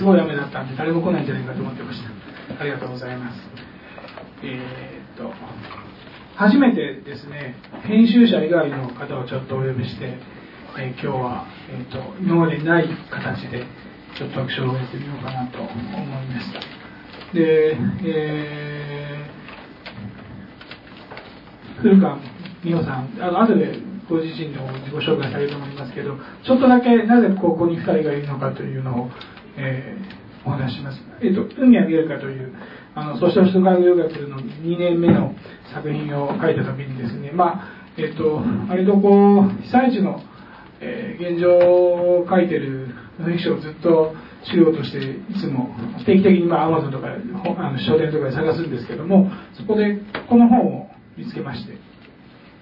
すごい雨だったんで誰も来ないんじゃないかと思ってました。ありがとうございます。えー、っと初めてですね編集者以外の方をちょっとお呼びして、えー、今日は、えー、っと今までにない形でちょっと拍手を終えてみようかなと思いましたで、えー、古川美穂さんあの後でご自身の自己紹介されると思いますけどちょっとだけなぜここに2人がいるのかというのを、えー、お話します、えーと「海は見えるか」というあのソーシャル科学留学の2年目の作品を書いた時にですねまあえっ、ー、と割とこう被災地の、えー、現状を書いてるノンフィクションをずっと資料としていつも定期的にまあ Amazon とかあの書店とかで探すんですけどもそこでこの本を見つけまして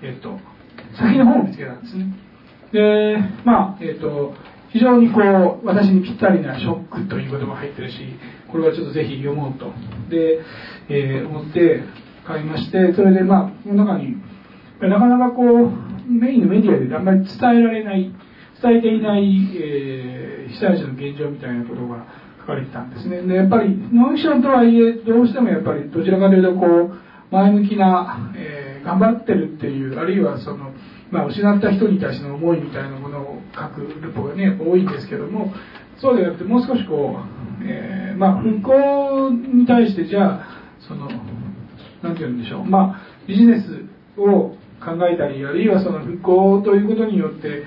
えっ、ー、と先の本を見つけたんですね。でまあえっ、ー、と非常にこう私にぴったりなショックということも入ってるしこれはちょっとぜひ読もうと。で、えー、思って買いましてそれでまあこの中になかなかこうメインのメディアであんまり伝えられない伝えていない、えー、被災地の現状みたいなことが書かれてたんですね。でやっぱりノンフィションとはいえどうしてもやっぱりどちらかというとこう前向きな、えー、頑張ってるっていうあるいはそのまあ、失った人に対しての思いみたいなものを書くルポがね多いんですけどもそうではなくてもう少しこう、えー、まあ、復興に対してじゃあその何て言うんでしょうまあビジネスを考えたりあるいはその復興ということによって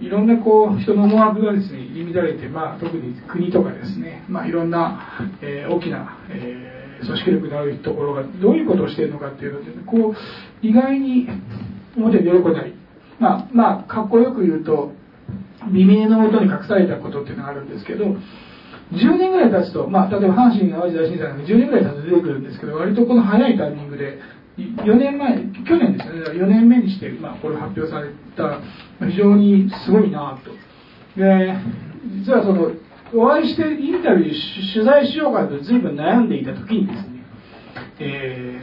いろんなこう人の思惑がですね入り乱れて、まあ、特に国とかですね、まあ、いろんな、えー、大きな、えー、組織力のあるところがどういうことをしているのかっていうのでこう意外に表に出てこない。まあまあかっこよく言うと未明の音に隠されたことっていうのがあるんですけど10年ぐらい経つと、まあ、例えば阪神・淡路大震災なんで10年ぐらい経つと出てくるんですけど割とこの早いタイミングで4年前去年ですね。4年目にして、まあ、これ発表された非常にすごいなと。で実はそのお会いしてインタビュー取材しようかと随分悩んでいた時にですね、え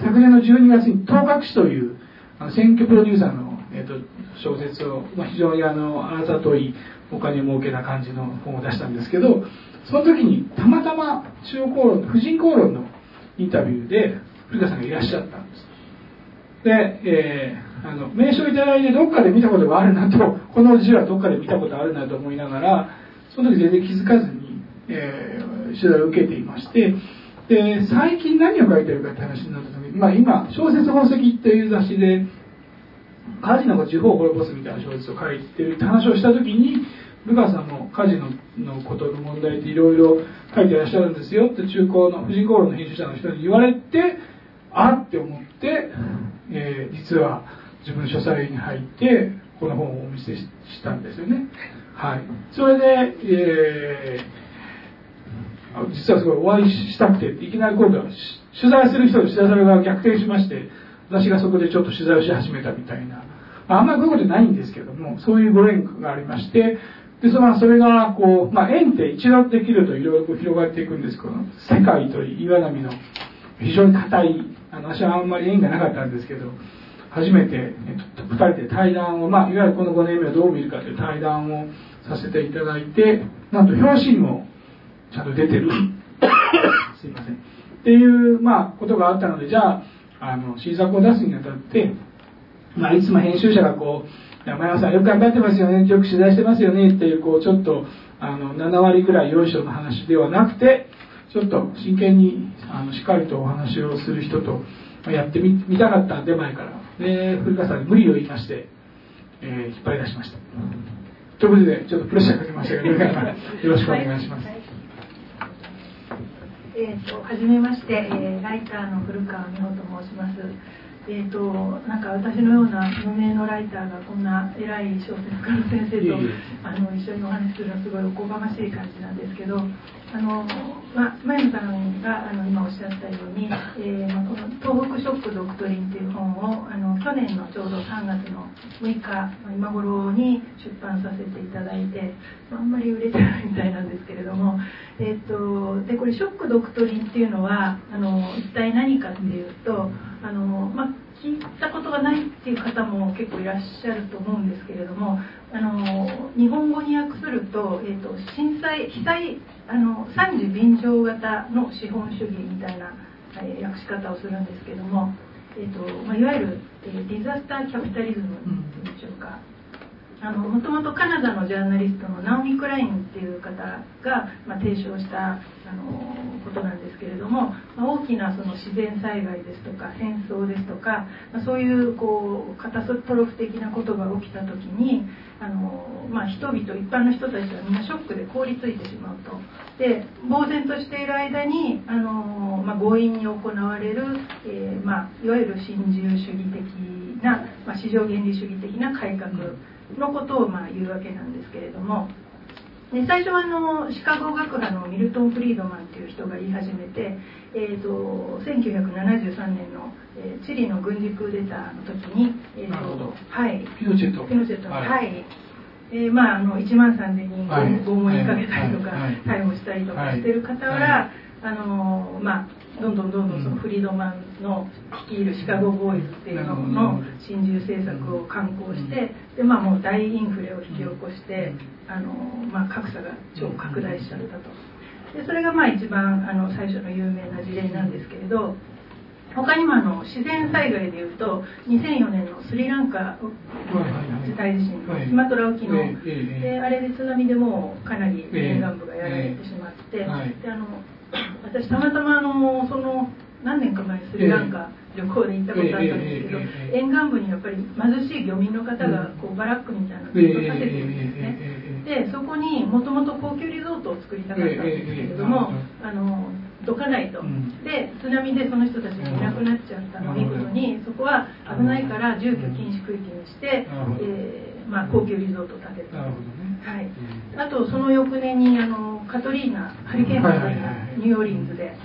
ー、昨年の12月に東覚市というあの選挙プロデューサーのえーと、小説を、まあ、非常にあのあざといお金儲けな感じの本を出したんですけどその時にたまたま中央公論婦人公論のインタビューで古田さんがいらっしゃったんです。で、えー、あの名称いただいてどっかで見たことがあるなとこの字はどっかで見たことあるなと思いながらその時全然気づかずに、えー、取材を受けていましてで最近何を書いてるかって話になった時に、まあ、今小説宝石っていう雑誌でカジノが地方を滅ぼすみたいな小説を書いてるって話をした時にルカさんもカジノのことの問題っていろいろ書いてらっしゃるんですよ。って中高の婦人公論の編集者の人に言われてあって思って、えー、実は自分の書斎に入ってこの本をお見せしたんですよね。はい。それで、えー、実はすごいお会いしたくていきなり今度は取材する人と取材されが逆転しまして私がそこでちょっと取材をし始めたみたいな、あんまりこういうことないんですけども、そういうご縁がありまして、でそのそれがこう、まあ、縁って一度できるといろいろ広がっていくんですけど世界と岩波の非常に硬いあの私はあんまり縁がなかったんですけど初めて、えっと、2人で対談を、まあ、いわゆるこの5年目はどう見るかという対談をさせていただいてなんと表紙にもちゃんと出てる。すいません。っていう、まあ、ことがあったのでじゃああの新作を出すにあたって、まあ、いつも編集者がこう山山さんよく頑張ってますよねよく取材してますよねっていうこうちょっとあの7割ぐらいよいしょの話ではなくてちょっと真剣にあのしっかりとお話をする人とやってみたかったんで前から。で古川さんに無理を言いまして、えー、引っ張り出しました。ということでちょっとプレッシャーかけましたけどよろしくお願いします、えーと、はじめまして、えー、ライターの古川美穂と申します。えーと、なんか私のような無名のライターがこんな偉い小説家の先生とあの一緒にお話しするのはすごいおこがましい感じなんですけどあの、ま、前野さんがあの今おっしゃったように、えー、この「東北ショック・ドクトリン」っていう本をあの去年のちょうど3月の6日今頃に出版させていただいてあんまり売れてないみたいなんですけれども、えーと、でこれ「ショック・ドクトリン」っていうのはあの一体何かっていうとあの、ま聞いたことがないっていう方も結構いらっしゃると思うんですけれどもあの日本語に訳すると,、えーと、震災被災あの三次便乗型の資本主義みたいな、えー、訳し方をするんですけども、えーとまあ、いわゆる、えー、ディザスターキャピタリズムというんでしょうか。あのもともとカナダのジャーナリストのナオミ・クラインっていう方が、まあ、提唱したあのことなんですけれども、ま、大きなその自然災害ですとか戦争ですとか、ま、そういうこうカタストロフ的なことが起きた時にあの、まあ、人々一般の人たちはみんなショックで凍りついてしまうと。で呆然としている間にあの、まあ、強引に行われる、えー、まあ、いわゆる新自由主義的な、ま、市場原理主義的な改革のことをまあ言うわけなんですけれどもで最初はあのシカゴ学派のミルトン・フリードマンという人が言い始めて、えーと、1973年の、えー、チリの軍事クーデターの時に、えーとはい、ピノチェット。ピノチェットはい、はい。えーまあ、あの1万3000人拷問にかけたりとか、逮捕したりとかしてる傍ら、あのまあどんどんどんどんそのフリードマンの率いるシカゴボーイズっていうのの新自由政策を敢行してで、まあ、もう大インフレを引き起こしてあの、まあ、格差が超拡大しちゃったと。でそれがまあ一番あの最初の有名な事例なんですけれど他にもあの自然災害でいうと2004年のスリランカ大地震スマトラ沖のであれで津波でもうかなり沿岸部がやられてしまってであの私たまたまあのその何年か前スリランカ旅行で行ったことあったんですけど、沿岸部にやっぱり貧しい漁民の方がこうバラックみたいなのを建ててるんですね。でそこにもともと高級リゾートを作りたかったんですけれども、あのどかないと、で津波でその人たちがいなくなっちゃったのを見事にそこは危ないから住居禁止区域にして、えーまあ、高級リゾートを建てた。はい、あとその翌年にあのカトリーナハリケーンカトリーナニューオーリンズで、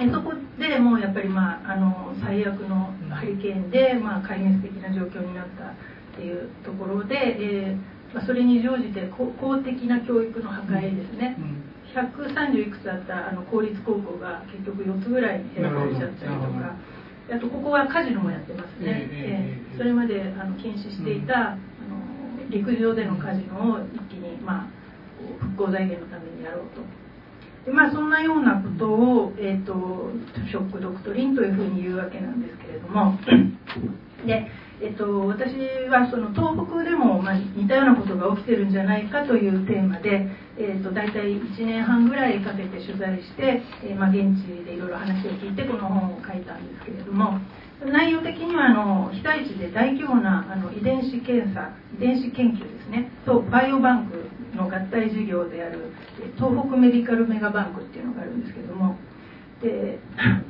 えそこでもうやっぱり、まあ、あの最悪のハリケーンで、まあ、壊滅的な状況になったっていうところで、えーまあ、それに乗じて公的な教育の破壊ですね、130いくつあったあの公立高校が結局4つぐらい減らされちゃったりとか。あとここはカジノもやってますね、えー、それまであの禁止していた、あの陸上でのカジノを一気に、まあ、復興財源のためにやろうと。でまあ、そんなようなことを、えーと、ショック・ドクトリンというふうに言うわけなんですけれども。で、えーと、私はその東北でも、ま、似たようなことが起きてるんじゃないかというテーマで、えーと、大体1年半ぐらいかけて取材して、え、ま、現地でいろいろ話を聞いてこの本を書いたんですけれども内容的にはあの被災地で大規模なあの遺伝子検査遺伝子研究ですねとバイオバンクの合体事業である東北メディカルメガバンクっていうのがあるんですけどもで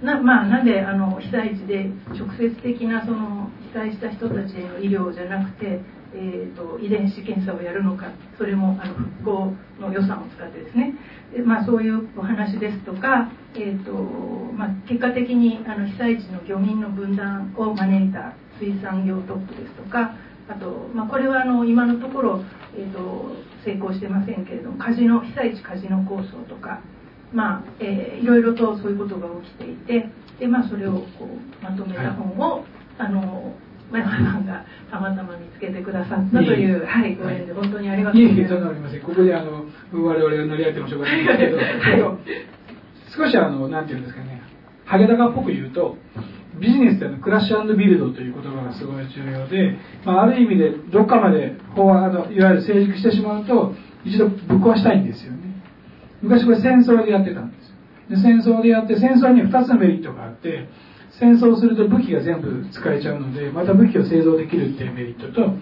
な,、まあ、なんであの被災地で直接的なその被災した人たちへの医療じゃなくて、えーと、遺伝子検査をやるのかそれもあの復興の予算を使ってですね。で、まあ、そういうお話ですとか、えーとまあ、結果的にあの被災地の漁民の分断を招いた水産業トップですとかあと、まあ、これはあの今のところ、えーと、成功してませんけれどもカジノ被災地カジノ構想とか、まあえー、いろいろとそういうことが起きていてで、まあ、それをこうまとめた本を、はい、あの前原さんがたまたま見つけてくださったという、はい、ご縁で本当にありがとうございます。いえいえ、そんなありません。ここであの我々が乗り合ってもしょうがないんですけど、はい、少しあのなんていうんですかね、ハゲタカっぽく言うと。ビジネスでのクラッシュビルドという言葉がすごい重要で、まあ、ある意味でどっかまで法あのいわゆる成熟してしまうと一度ぶっ壊したいんですよね昔これ戦争でやってたんです。で戦争でやって戦争には2つのメリットがあって戦争すると武器が全部使えちゃうのでまた武器を製造できるっていうメリットと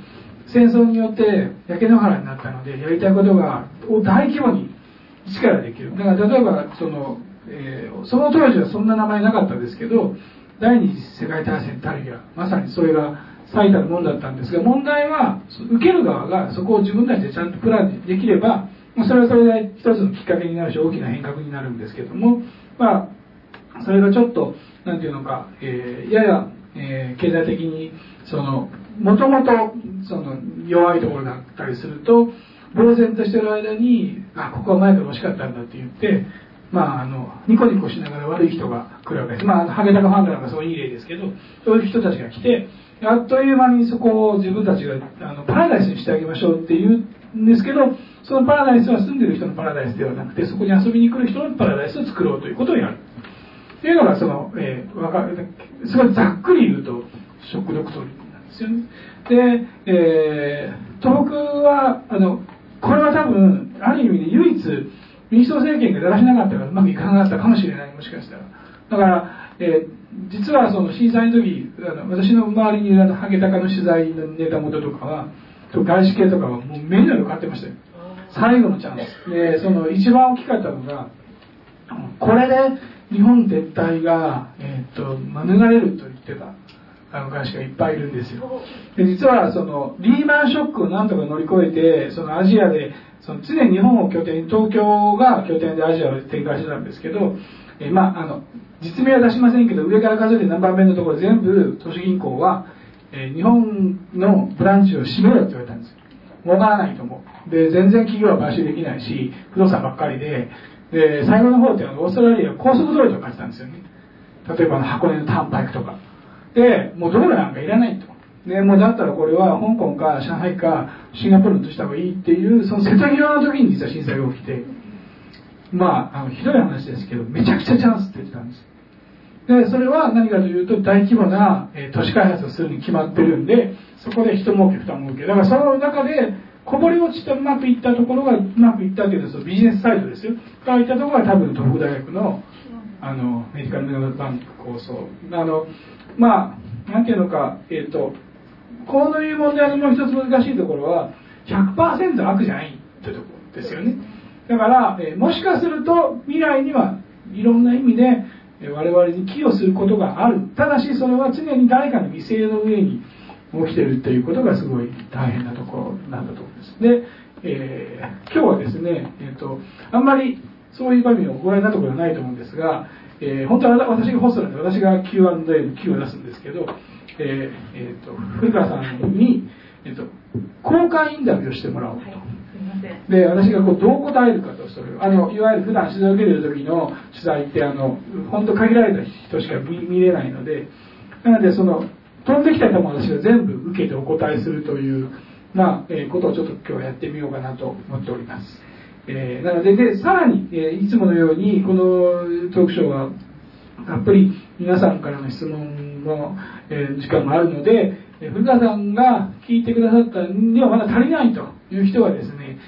戦争によって焼け野原になったのでやりたいことが大規模に一からできる。だから例えばその、えー、その当時はそんな名前なかったですけど第二次世界大戦たるやまさにそれが最たるもんだったんですが問題は受ける側がそこを自分たちでちゃんとプランできればそれはそれで一つのきっかけになるし大きな変革になるんですけどもまあそれがちょっと何て言うのか、えー、やや、えー、経済的にそのもともとその弱いところだったりすると呆然としてる間にあここは前から欲しかったんだって言ってまあ、あのニコニコしながら悪い人が来るわけです、まあ、ハゲタカファンドなんかそういういい例ですけどそういう人たちが来てあっという間にそこを自分たちがあのパラダイスにしてあげましょうって言うんですけどそのパラダイスは住んでる人のパラダイスではなくてそこに遊びに来る人のパラダイスを作ろうということをやる。っていうのがその、えー、わかるすごいざっくり言うとショックドクトリなんですよね。で、えー、東北はあのこれは多分ある意味で唯一民主党政権がだらしなかったからうまくいかなかったかもしれないもしかしたら。だから、えー実はその震災の時あの私の周りにいるあのハゲタカの取材のネタ元とかは外資系とかはもう目の色変わってましたよ。最後のチャンス。でその一番大きかったのがこれで日本撤退が、えーと、免れると言ってたあの会社がいっぱいいるんですよ。で実はそのリーマンショックをなんとか乗り越えてそのアジアでその常に日本を拠点に東京が拠点でアジアを展開してたんですけど、え、まああの実名は出しませんけど上から数えて何番目のところ全部都市銀行は、え、日本のブランチを閉めろって言われたんですよ。儲からないと思う。で全然企業は買収できないし不動産ばっかりでで最後の方ってオーストラリア高速道路とか買ってたんですよね。例えば箱根のターンパイプとか。でもう道路なんかいらないと。でもうだったらこれは香港か上海かシンガポールとした方がいいっていうその瀬戸際の時に実は震災が起きて。まああのひどい話ですけどめちゃくちゃチャンスって言ってたんです。でそれは何かというと大規模な、えー、都市開発をするに決まってるんでそこで人儲け負担儲け。だからその中でこぼれ落ちてうまくいったところがうまくいったというのビジネスサイドですよ。からいったところが多分東北大学のあのメディカルメガバンク構想。あのまあなんていうのかえっ、ー、とこういう問題のもう一つ難しいところは100%悪じゃないというところですよね。だから、えー、もしかすると未来にはいろんな意味で我々に寄与することがある。ただしそれは常に誰かの犠牲の上に起きてるということがすごい大変なところなんだと思いますで、えー、今日はですね、えーと、あんまりそういう場面をご覧になったことはないと思うんですが、えー、本当は私がホストなんで私が Q&A の Q を出すんですけど、えーえーと、古川さんに、えーと、公開インタビューをしてもらおうと。はいで私がこうどう答えるかとそれあのいわゆる普段取材を受けてる時の取材ってあの本当限られた人しか見れないのでなのでその飛んできた球を私が全部受けてお答えするというな、えことをちょっと今日はやってみようかなと思っております、えー、なのででさらに、えー、いつものようにこのトークショーはたっぷり皆さんからの質問の、えー、時間もあるので、え古川さんが聞いてくださったにはまだ足りないという人はですね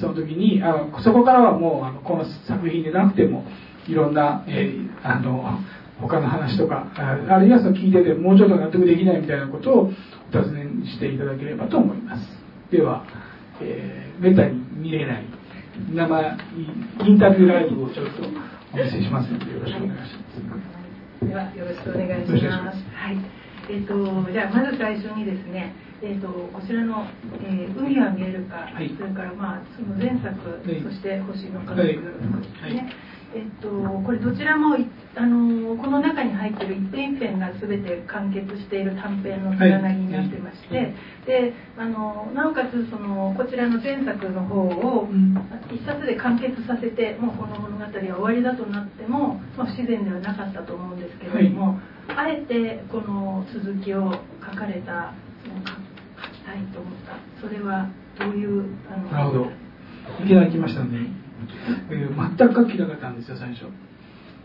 その時にあそこからはもうあのこの作品でなくてもいろんな、え、あの他の話とかあるいはその聞いててもうちょっと納得できないみたいなことをお尋ねしていただければと思います。では、えー、めったに見れない生インタビューライブをちょっとお見せしますのでよろしくお願いします。ではよろしくお願いします。はい。えーと、じゃあまず最初にですねえーと、こちらの、えー「海は見えるか」はい、それから、まあ、その前作、はい、そして「星の家族」ですね、はい。えっと、これどちらもあのこの中に入ってる一編一編が全て完結している短編のつながりになってまして、はい、であのなおかつそのこちらの前作の方を一冊で完結させてもうこの物語は終わりだとなっても、まあ、不自然ではなかったと思うんですけれども、はい、あえてこの続きを書かれたその書きたいと思った。それはどういうあのなるほど。いましたね。えー、全く書きなかったんですよ最初、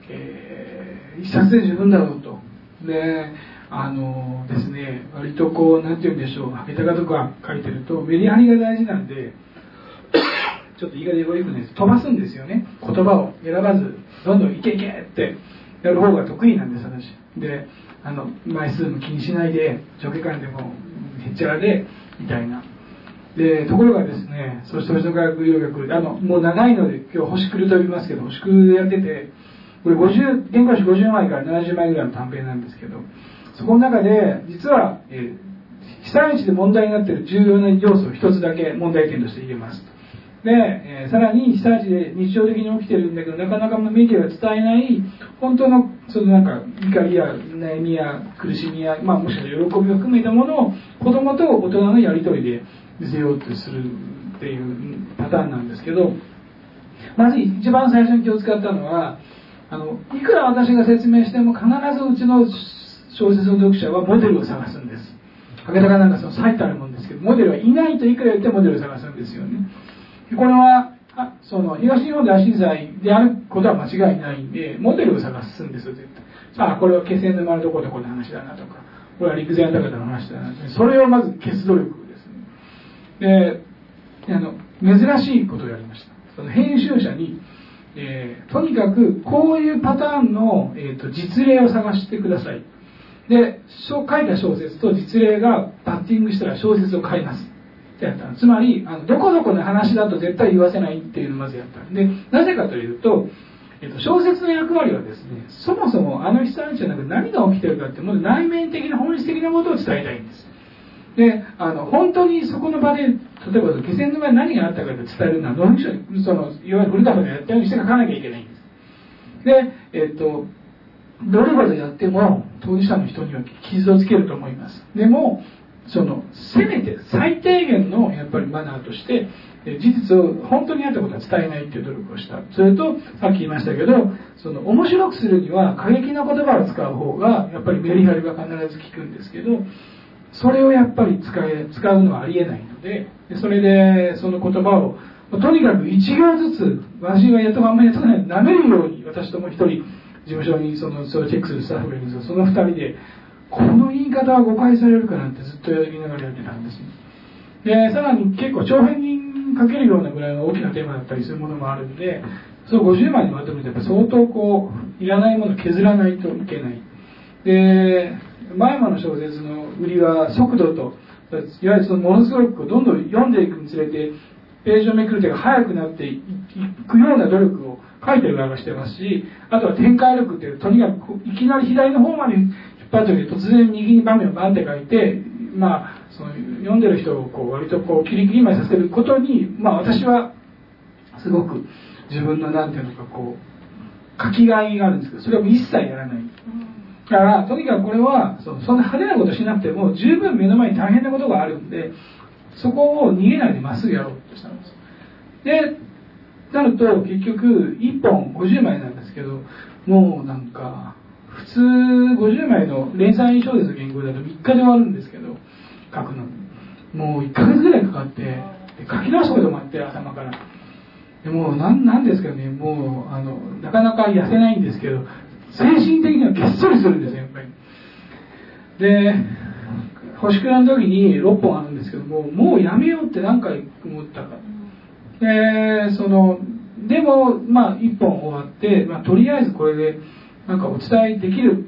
えー、一冊で十分だろうと。であのですね割とこう何て言うんでしょう下手かとか書いてるとメリハリが大事なんで ちょっと言い方よくね飛ばすんですよね。言葉を選ばずどんどんいけいけってやる方が得意なんです私。であの枚数も気にしないで上下間でもへっちゃらでみたいな。でところがですねそして星野科学医療学あのもう長いので今日星来ると呼びますけど星来るやっててこれ50原稿紙50枚から70枚ぐらいの短編なんですけどそこの中で実は、えー、被災地で問題になっている重要な要素を一つだけ問題点として入れます。で、えー、さらに被災地で日常的に起きてるんだけどなかなかメディアが伝えない本当のそのなんか怒りや悩みや苦しみや、まあ、もしかしたら喜びを含めたものを子供と大人のやり取りで見せようとするっていうパターンなんですけどまず一番最初に気を使ったのはあのいくら私が説明しても必ずうちの小説の読者はモデルを探すんです。博多がなんかその最たるもんです。けどモデルはいないといくら言ってモデルを探すんですよね。これはあその。東日本大震災であることは間違いないんでモデルを探すんですよ絶対。さあこれは気仙沼のどこどこの話だなとかこれは陸前高田の話だなそれをまず消す努力ですね。であの珍しいことをやりました。その編集者に、えー、とにかくこういうパターンの、えーと、実例を探してください。で書いた小説と実例がバッティングしたら小説を買いますってやったつまりあのどこどこの話だと絶対言わせないっていうのをまずやったでなぜかというとえっと、小説の役割はですねそもそもあの被災地じゃなく何が起きてるかってもう内面的な本質的なことを伝えたいんです。であの本当にそこの場で例えば気仙沼に何があったかって伝えるのはノンフィクションそのいわゆる古田でやったようにして書かなきゃいけないんです。でえっとどれほどやっても当事者の人には傷をつけると思います。でもそのせめて最低限のやっぱりマナーとして事実を本当にあったことは伝えないっていう努力をした。それとさっき言いましたけどその面白くするには過激な言葉を使う方がやっぱりメリハリが必ず効くんですけどそれをやっぱり使え使うのはありえないのでそれでその言葉をとにかく一行ずつ私がやったまんまやったのに舐めるように私とも一人事務所にそのそれをチェックするスタッフがいるんですがその二人でこの言い方は誤解されるかなんてずっとやりながらやってたんです。でさらに結構長編にかけるようなぐらいの大きなテーマだったりするものもあるんでその50枚にまとめて相当こういらないものを削らないといけない。で前間の小説の売りは速度といわゆるそのものすごくどんどん読んでいくにつれてページをめくる手が速くなっていくような努力を書いてる側がしてますしあとは展開力っていうとにかくいきなり左の方まで引っ張っておいて突然右に場面をバンって書いてまあその読んでる人をこう割とこうキリキリまでさせることにまあ私はすごく自分の何ていうのかこう書きがいがあるんですけどそれを一切やらない。だからとにかくこれはそそんな派手なことしなくても十分目の前に大変なことがあるんでそこを逃げないでまっすぐやろうとしたんです。でなると結局1本50枚なんですけどもうなんか普通50枚の連載小説の原稿だと3日で終わるんですけど書くの。もう1ヶ月ぐらいかかって書き直すこともあって頭から。でもうなんなんですけどねもうあのなかなか痩せないんですけど精神的にはげっそりするんですよやっぱり。で星倉の時に6本あるんですけどももうやめようって何回思ったか。でそのでもまあ1本終わって、まあ、とりあえずこれでなんかお伝えできる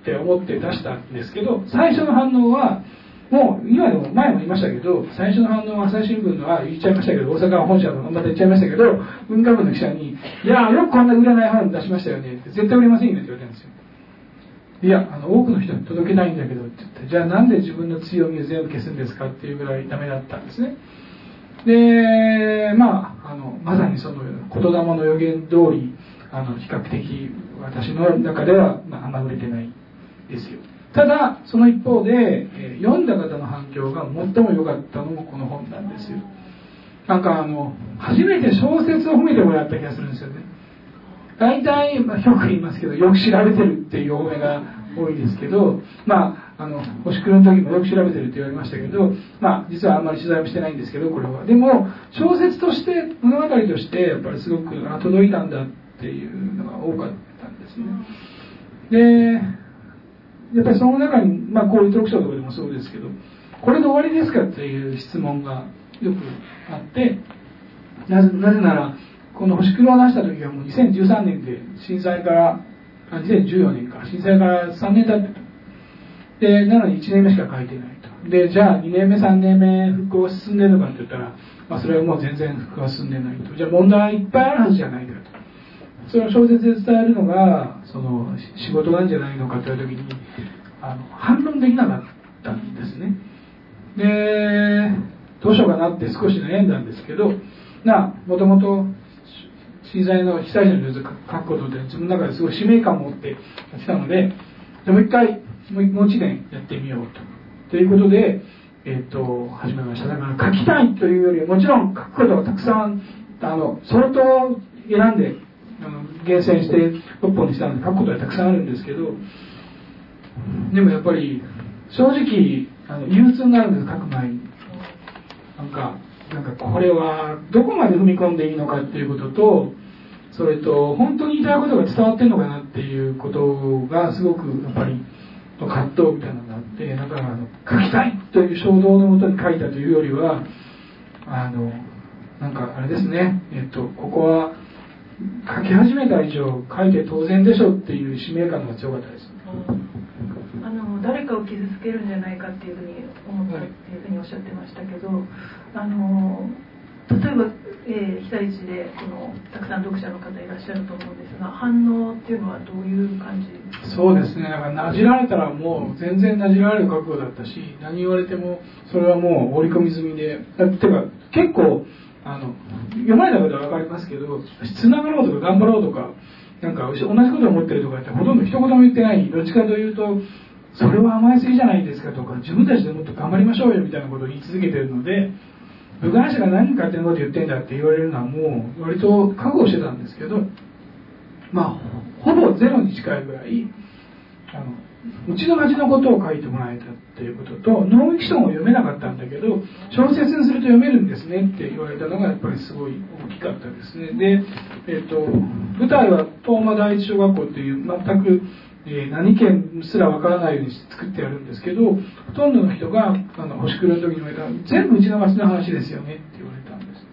って思って出したんですけど最初の反応はもう今でも前も言いましたけど最初の反応は朝日新聞のは言っちゃいましたけど大阪本社のまた言っちゃいましたけど文化部の記者に「いやよくこんな売れない本出しましたよね」って絶対売れませんよって言われたんですよ。いやあの多くの人に届けないんだけどって言ってじゃあなんで自分の強みを全部消すんですかっていうぐらいダメだったんですね。でまああのまさにその言霊の予言通りあの比較的私の中では、まあ、あんま売れてないですよ。ただその一方で、え、読んだ方の反響が最も良かったのもこの本なんですよ。なんかあの初めて小説を褒めてもらった気がするんですよね。大体、まあ、よく言いますけどよく調べてるっていうお褒めが多いですけどまああの星黒の時もよく調べてるって言われましたけどまあ実はあんまり取材もしてないんですけどこれは。でも小説として物語としてやっぱりすごくあ届いたんだっていうのが多かったんですね。でやっぱりその中に、まあ、こういう特徴とかでもそうですけどこれで終わりですかっていう質問がよくあってなぜならこの星黒を出した時はもう2013年で震災からあ2014年か。震災から3年経ってた。でなのに1年目しか書いてないと。でじゃあ2年目3年目復興が進んでるのかって言ったら、まあ、それはもう全然復興が進んでないと。じゃあ問題いっぱいあるはずじゃないかと。それを小説で伝えるのがその仕事なんじゃないのかという時にあの反論できなかったんですね。でどうしようかなって少し悩んだんですけどなもともと震災の被災者の様子を書くことで自分の中ですごい使命感を持ってやってたのでもう一回もう一年やってみようと。ということで、えーと、始めました。だから書きたいというよりもちろん書くことがたくさんあの相当選んであの厳選して6本にしたので書くことはたくさんあるんですけどでもやっぱり正直あの憂鬱になるんです書く前に。なんかなんかこれはどこまで踏み込んでいいのかっていうこととそれと本当に言いたいことが伝わってるのかなっていうことがすごくやっぱり葛藤みたいなのがあってだからあの書きたいという衝動のもとに書いたというよりはあのなんかあれですね。えっとここは書き始めた以上書いて当然でしょっていう使命感が強かったです、あの誰かを傷つけるんじゃないかっていうふうに思ったっていうふうにおっしゃってましたけどあの例えば、えー、被災地でこのたくさん読者の方いらっしゃると思うんですが反応っていうのはどういう感じ？そうですね。だからなじられたらもう全然なじられる覚悟だったし何言われてもそれはもう織り込み済みで。てか結構あの読まれたことは分かりますけどつながろうとか頑張ろうとかなんか同じことを思ってるとかってほとんど一言も言ってない。どっちかというとそれは甘えすぎじゃないですかとか自分たちでもっと頑張りましょうよみたいなことを言い続けてるので部外者が何勝手なこと言ってんだって言われるのはもう割と覚悟してたんですけどまあほぼゼロに近いぐらいあのうちの町のことを書いてもらえたっていうこととノンフィクションを読めなかったんだけど小説にすると読めるんですねって言われたのがやっぱりすごい大きかったですね。で、えーと、舞台は東間第一小学校っていう全くえー、何県すらわからないように作ってやるんですけどほとんどの人があの星黒の時に言われた全部うちの町の話ですよねって言われたんです。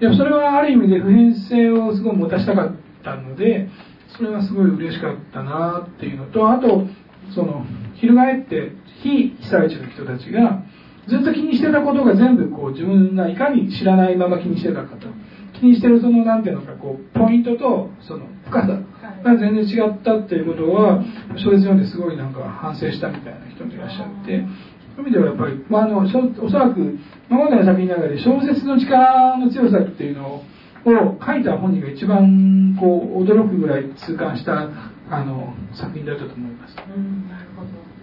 でもそれはある意味で普遍性をすごい持たせたかったのでそれはすごい嬉しかったなっていうのとあとその翻って非被災地の人たちがずっと気にしてたことが全部こう自分がいかに知らないまま気にしてたかと。気にしてるその何ていうのかこうポイントとその深さ。が全然違ったっていうことは小説読んですごいなんか反省したみたいな人もいらっしゃって。そういう意味ではやっぱり、まあ、あのおそらく今までの作品の中で小説の力の強さっていうのを書いた本人が一番こう驚くぐらい痛感したあの作品だったと思います。うんなるほど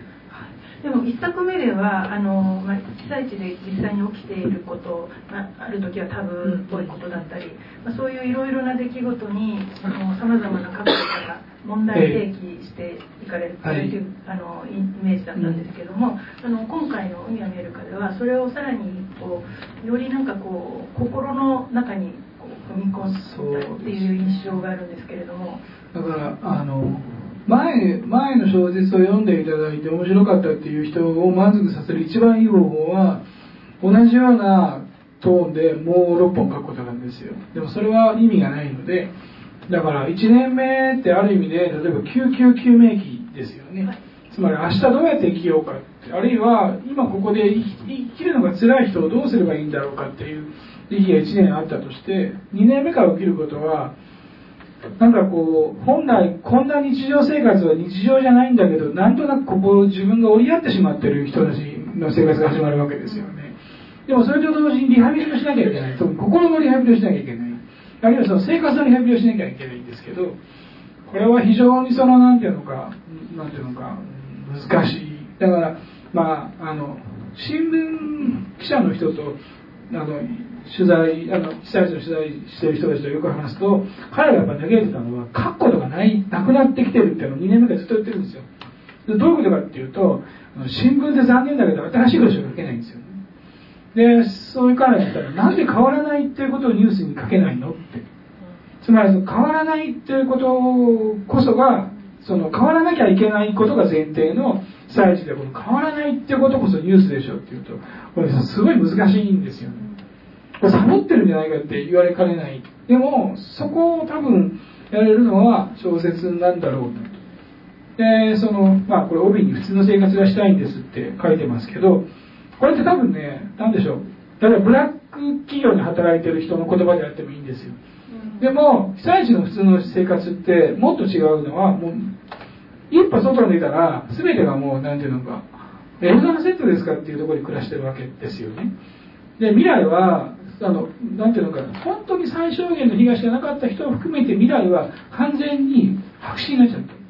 でも1作目ではあの、まあ、被災地で実際に起きていること、まあ、ある時はタブーっぽいことだったり、まあ、そういういろいろな出来事にさまざまな角度から問題提起していかれるという、あのイメージだったんですけども、あの今回の「海は見えるか」ではそれをさらにこうよりなんかこう心の中にこう踏み込んだっていう印象があるんですけれども。だからあの前前の小説を読んでいただいて面白かったっていう人を満足させる一番いい方法は同じようなトーンでもう6本書くことなんですよ。でもそれは意味がないのでだから1年目ってある意味で例えば救急救命期ですよね、はい、つまり明日どうやって生きようかってあるいは今ここで生きるのが辛い人をどうすればいいんだろうかっていう時期が1年あったとして2年目から起きることはなんかこう本来こんな日常生活は日常じゃないんだけどなんとなくここ自分が折り合ってしまってる人たちの生活が始まるわけですよね。でもそれと同時にリハビリをしなきゃいけない。心のリハビリをしなきゃいけない。あるいはその生活のリハビリをしなきゃいけないんですけどこれは非常にその何ていうのか何ていうのか難しい。だからまああの新聞記者の人とあの取材あの被災地の取材してる人たちとよく話すと彼らがやっぱ嘆いてたのは書くことがないなくなってきてるっていうのを2年目からずっと言ってるんですよ。でどういうことかっていうと新聞で残念だけど新しいことしか書けないんですよでそういう彼らが言ったらなんで変わらないっていうことをニュースに書けないのって。つまり変わらないっていうことこそがその変わらなきゃいけないことが前提の被災地でこの変わらないってことこそニュースでしょっていうとこれすごい難しいんですよね。サボってるんじゃないかって言われかねない。でもそこを多分やれるのは小説なんだろうと。でそのまあこれ帯に「普通の生活がしたいんです」って書いてますけどこれって多分ね何でしょう。例えばブラック企業に働いてる人の言葉であってもいいんですよ。でも被災地の普通の生活ってもっと違うのはもう一歩外に出たら全てがもう何ていうのかエルザナセットですかっていうところに暮らしてるわけですよね。で未来はあのなんていうのか本当に最小限の被害しかなかった人を含めて未来は完全に白紙になっちゃった。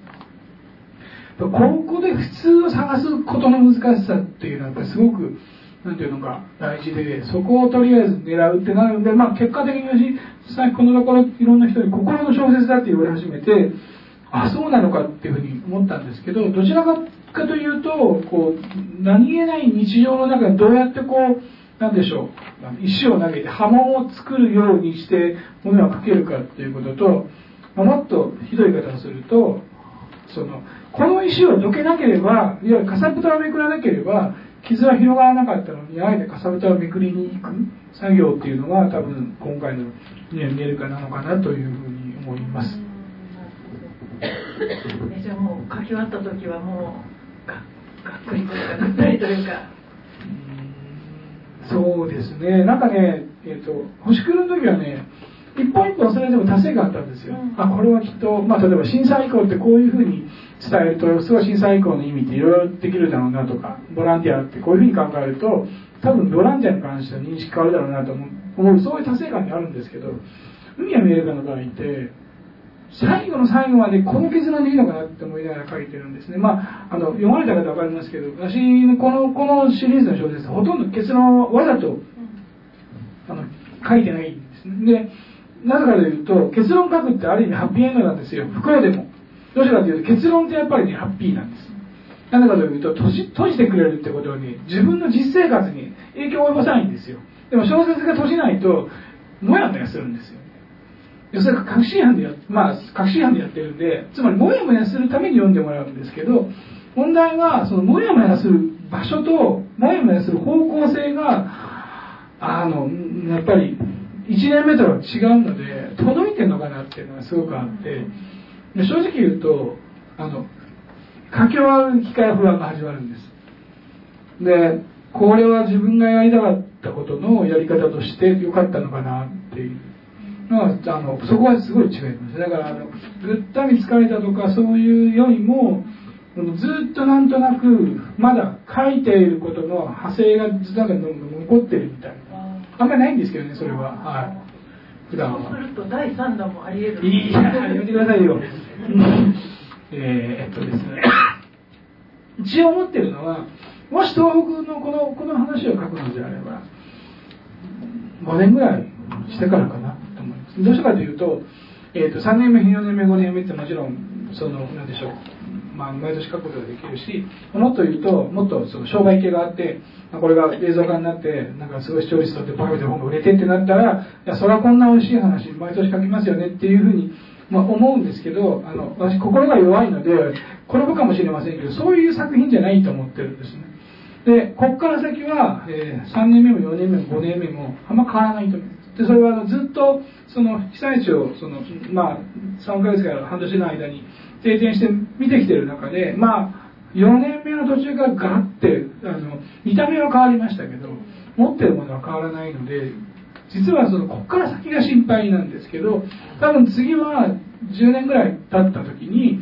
ここで普通を探すことの難しさっていうのはやっぱりすごくなんていうのか大事でそこをとりあえず狙うってなるので、まあ、結果的にさっきこのところいろんな人に心の小説だって言われ始めてあそうなのかっていうふうに思ったんですけどどちらかというとこう何気ない日常の中でどうやってこうなんでしょう？石を投げて波紋を作るようにして物をかけるかっていうことと、あ、もっとひどい方をするとそのこの石をどけなければいわゆるかさぶたをめくらなければ傷は広がらなかったのにあえてかさぶたをめくりに行く作業っていうのが多分今回のに見えるかなのかなというふうに思います。えじゃあもう書き終わった時はもうがっくりというかぐったりというか。そうですね。なんかねえっ、ー、と星来るの時はね一本一本それでも達成感あったんですよ、うん、あこれはきっと、まあ、例えば震災以降ってこういうふうに伝えるとすごい震災以降の意味っていろいろできるだろうなとかボランティアってこういうふうに考えると多分ボランティアに関しては認識変わるだろうなと思うそういう達成感ってあるんですけど海は見えるかの場合って最後の最後までこの結論でいいのかなって思いながら書いてるんですね。まあ、あの、読まれた方は分かりますけど、私、この、このシリーズの小説、ほとんど結論をわざと、あの、書いてないんですね。で、なぜかというと、結論書くってある意味ハッピーエンドなんですよ。不幸でも。どうしてかというと、結論ってやっぱりね、ハッピーなんです。なぜかというと、閉じ閉じてくれるってことに、自分の実生活に影響を及ぼさないんですよ。でも小説が閉じないと、もやもやするんですよ。要するに確信犯でや、まあ、確信犯でやってるんで、つまりもやもやするために読んでもらうんですけど、問題は、そのもやもやする場所と、もやもやする方向性が、あの、やっぱり、1年目とは違うので、届いてるのかなっていうのがすごくあって、正直言うと、あの、書き終わる機会不安が始まるんです。で、これは自分がやりたかったことのやり方として良かったのかなっていう。のあのそこはすごい違います。だからあのぐったり疲れたとかそういうよりもずっとなんとなくまだ書いていることの派生がずっと残ってるみたいな。あんまりないんですけどねそれは。はい。普段は。そうすると第3弾もあり得る。いややめてくださいよ。えー、っとですね。一応思ってるのはもし東北のこのこの話を書くのであれば5年ぐらいしてからかなどうしてかというと,、えーと、3年目4年目5年目ってもちろんその何でしょうまあ、毎年書くことができるしもっと言うともっとその商売系があってこれが映像化になってなんかすごい視聴率取ってバカみたいな本が売れてってなったらいやそれはこんな美味しい話毎年書きますよねっていうふうに、まあ、思うんですけどあの私心が弱いので転ぶかもしれませんけどそういう作品じゃないと思ってるんですね。でここから先は、えー、3年目も4年目も5年目もあんま変わらないと思いますでそれはあのずっとその被災地をその、まあ、3ヶ月から半年の間に定点して見てきてる中で、まあ、4年目の途中からガッてあの見た目は変わりましたけど持ってるものは変わらないので実はそのここから先が心配なんですけど多分次は10年ぐらい経った時に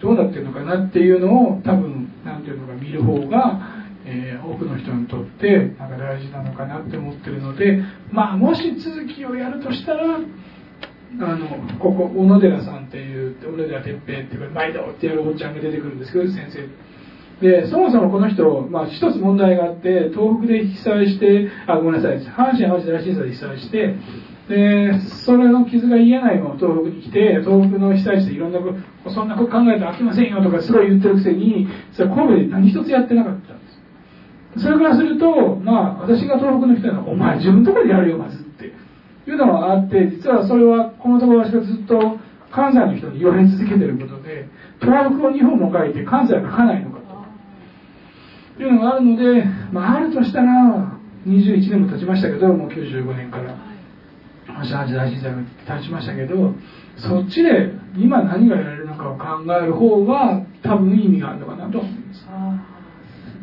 どうなってるのかなっていうのを多分何ていうのか見る方がえー、多くの人にとってなんか大事なのかなって思ってるので、まあ、もし続きをやるとしたらあのここ小野寺さんっていう小野寺哲平っていう毎度ってやるおっちゃんが出てくるんですけど先生。でそもそもこの人、まあ、一つ問題があって東北で被災してあごめんなさい阪神・淡路大震災で被災してでそれの傷が癒えないまま東北に来て東北の被災地でいろんなことそんなこと考えて飽きませんよとかすごい言ってるくせにそれ神戸で何一つやってなかった。それからすると、まあ、私が東北の人は、お前自分のところでやるよ、まずって。いうのがあって、実はそれは、このところ私がずっと関西の人に言われ続けてることで、東北を2本も書いて関西は書かないのかと。いうのがあるので、まあ、あるとしたら、21年も経ちましたけど、もう95年から、阪神大震災が経ちましたけど、そっちで今何がやられるのかを考える方が多分意味があるのかなと思います。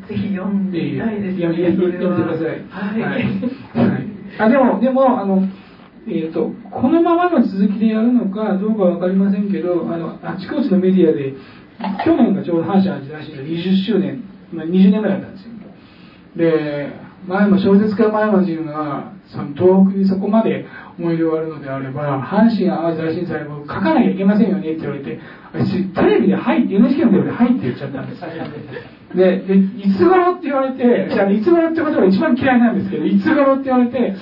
ぜひ読んでいたいですね。読んでください。はい。はい、あでも、でも、あの、えーと、このままの続きでやるのかどうか分かりませんけどあのあちこちのメディアで去年がちょうど阪神・淡路大震災20周年、まあ、20年ぐらいだったんですよで前も小説家前間人がその東北にそこまで思い出があるのであれば阪神・淡路大震災も書かなきゃいけませんよねって言われてテレビで「はい」って NHK のテレビで「はい」って言っちゃったんですで、でいつ頃って言われて、じゃあいつ頃ってことが一番嫌いなんですけど、いつ頃って言われて、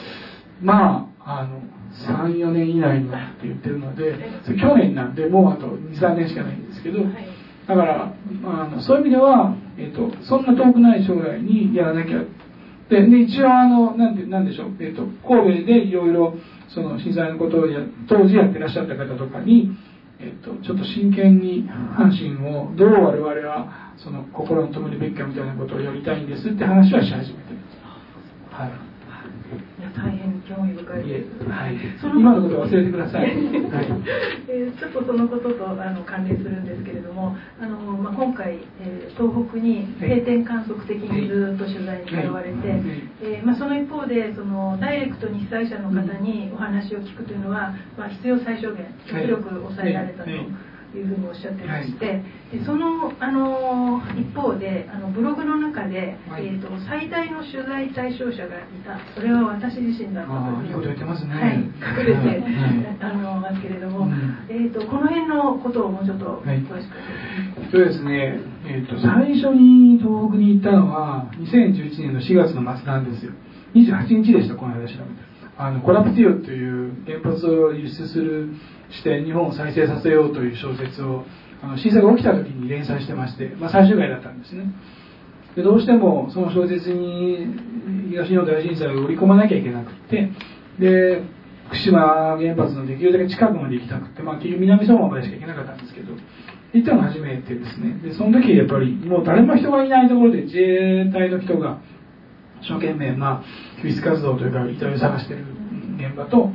まあ、あの、3、4年以内にって言ってるので、去年なんで、もうあと2、3年しかないんですけど、だからあのそういう意味では、えーと、そんな遠くない将来にやらなきゃ。でで一応あのなんてなんでしょう、えーと、神戸でいろいろその震災のことをや当時やってらっしゃった方とかに、えーと、とちょっと真剣に阪神をどう我々はその心の止めるべきかみたいなことをやりたいんですって話はし始めてるはい。大変興味深いです。はい、今のこと忘れてください。はい、えー、ちょっとそのこととあの関連するんですけれども、あのまあ、今回、えー、東北に定点観測的にずっと取材に通われて、はい、えー、まあ、その一方でそのダイレクトに被災者の方にお話を聞くというのは、まあ、必要最小限極力抑えられたと。いうふうにおっしゃってまして、はい、でそのあの一方であのブログの中で、はい、えーと、最大の取材対象者がいた。それは私自身だったということ言ってますね、はい、隠れて、あのますけれども、うん、えーと、この辺のことをもうちょっと詳しく、そうですね、えーと、最初に東北に行ったのは2011年の4月の末なんですよ。28日でしたこの間調べてあのコラプティオという原発を輸出するして日本を再生させようという小説をあの震災が起きた時に連載してまして、まあ、最終回だったんですね。でどうしてもその小説に東日本大震災を織り込まなきゃいけなくてで福島原発のできるだけ近くまで行きたくて、まあ、結局南相馬までしか行けなかったんですけど行ったの初めてですね。でその時やっぱりもう誰も人がいないところで自衛隊の人が一生懸命、まあ、救出活動というか遺体を探してる現場と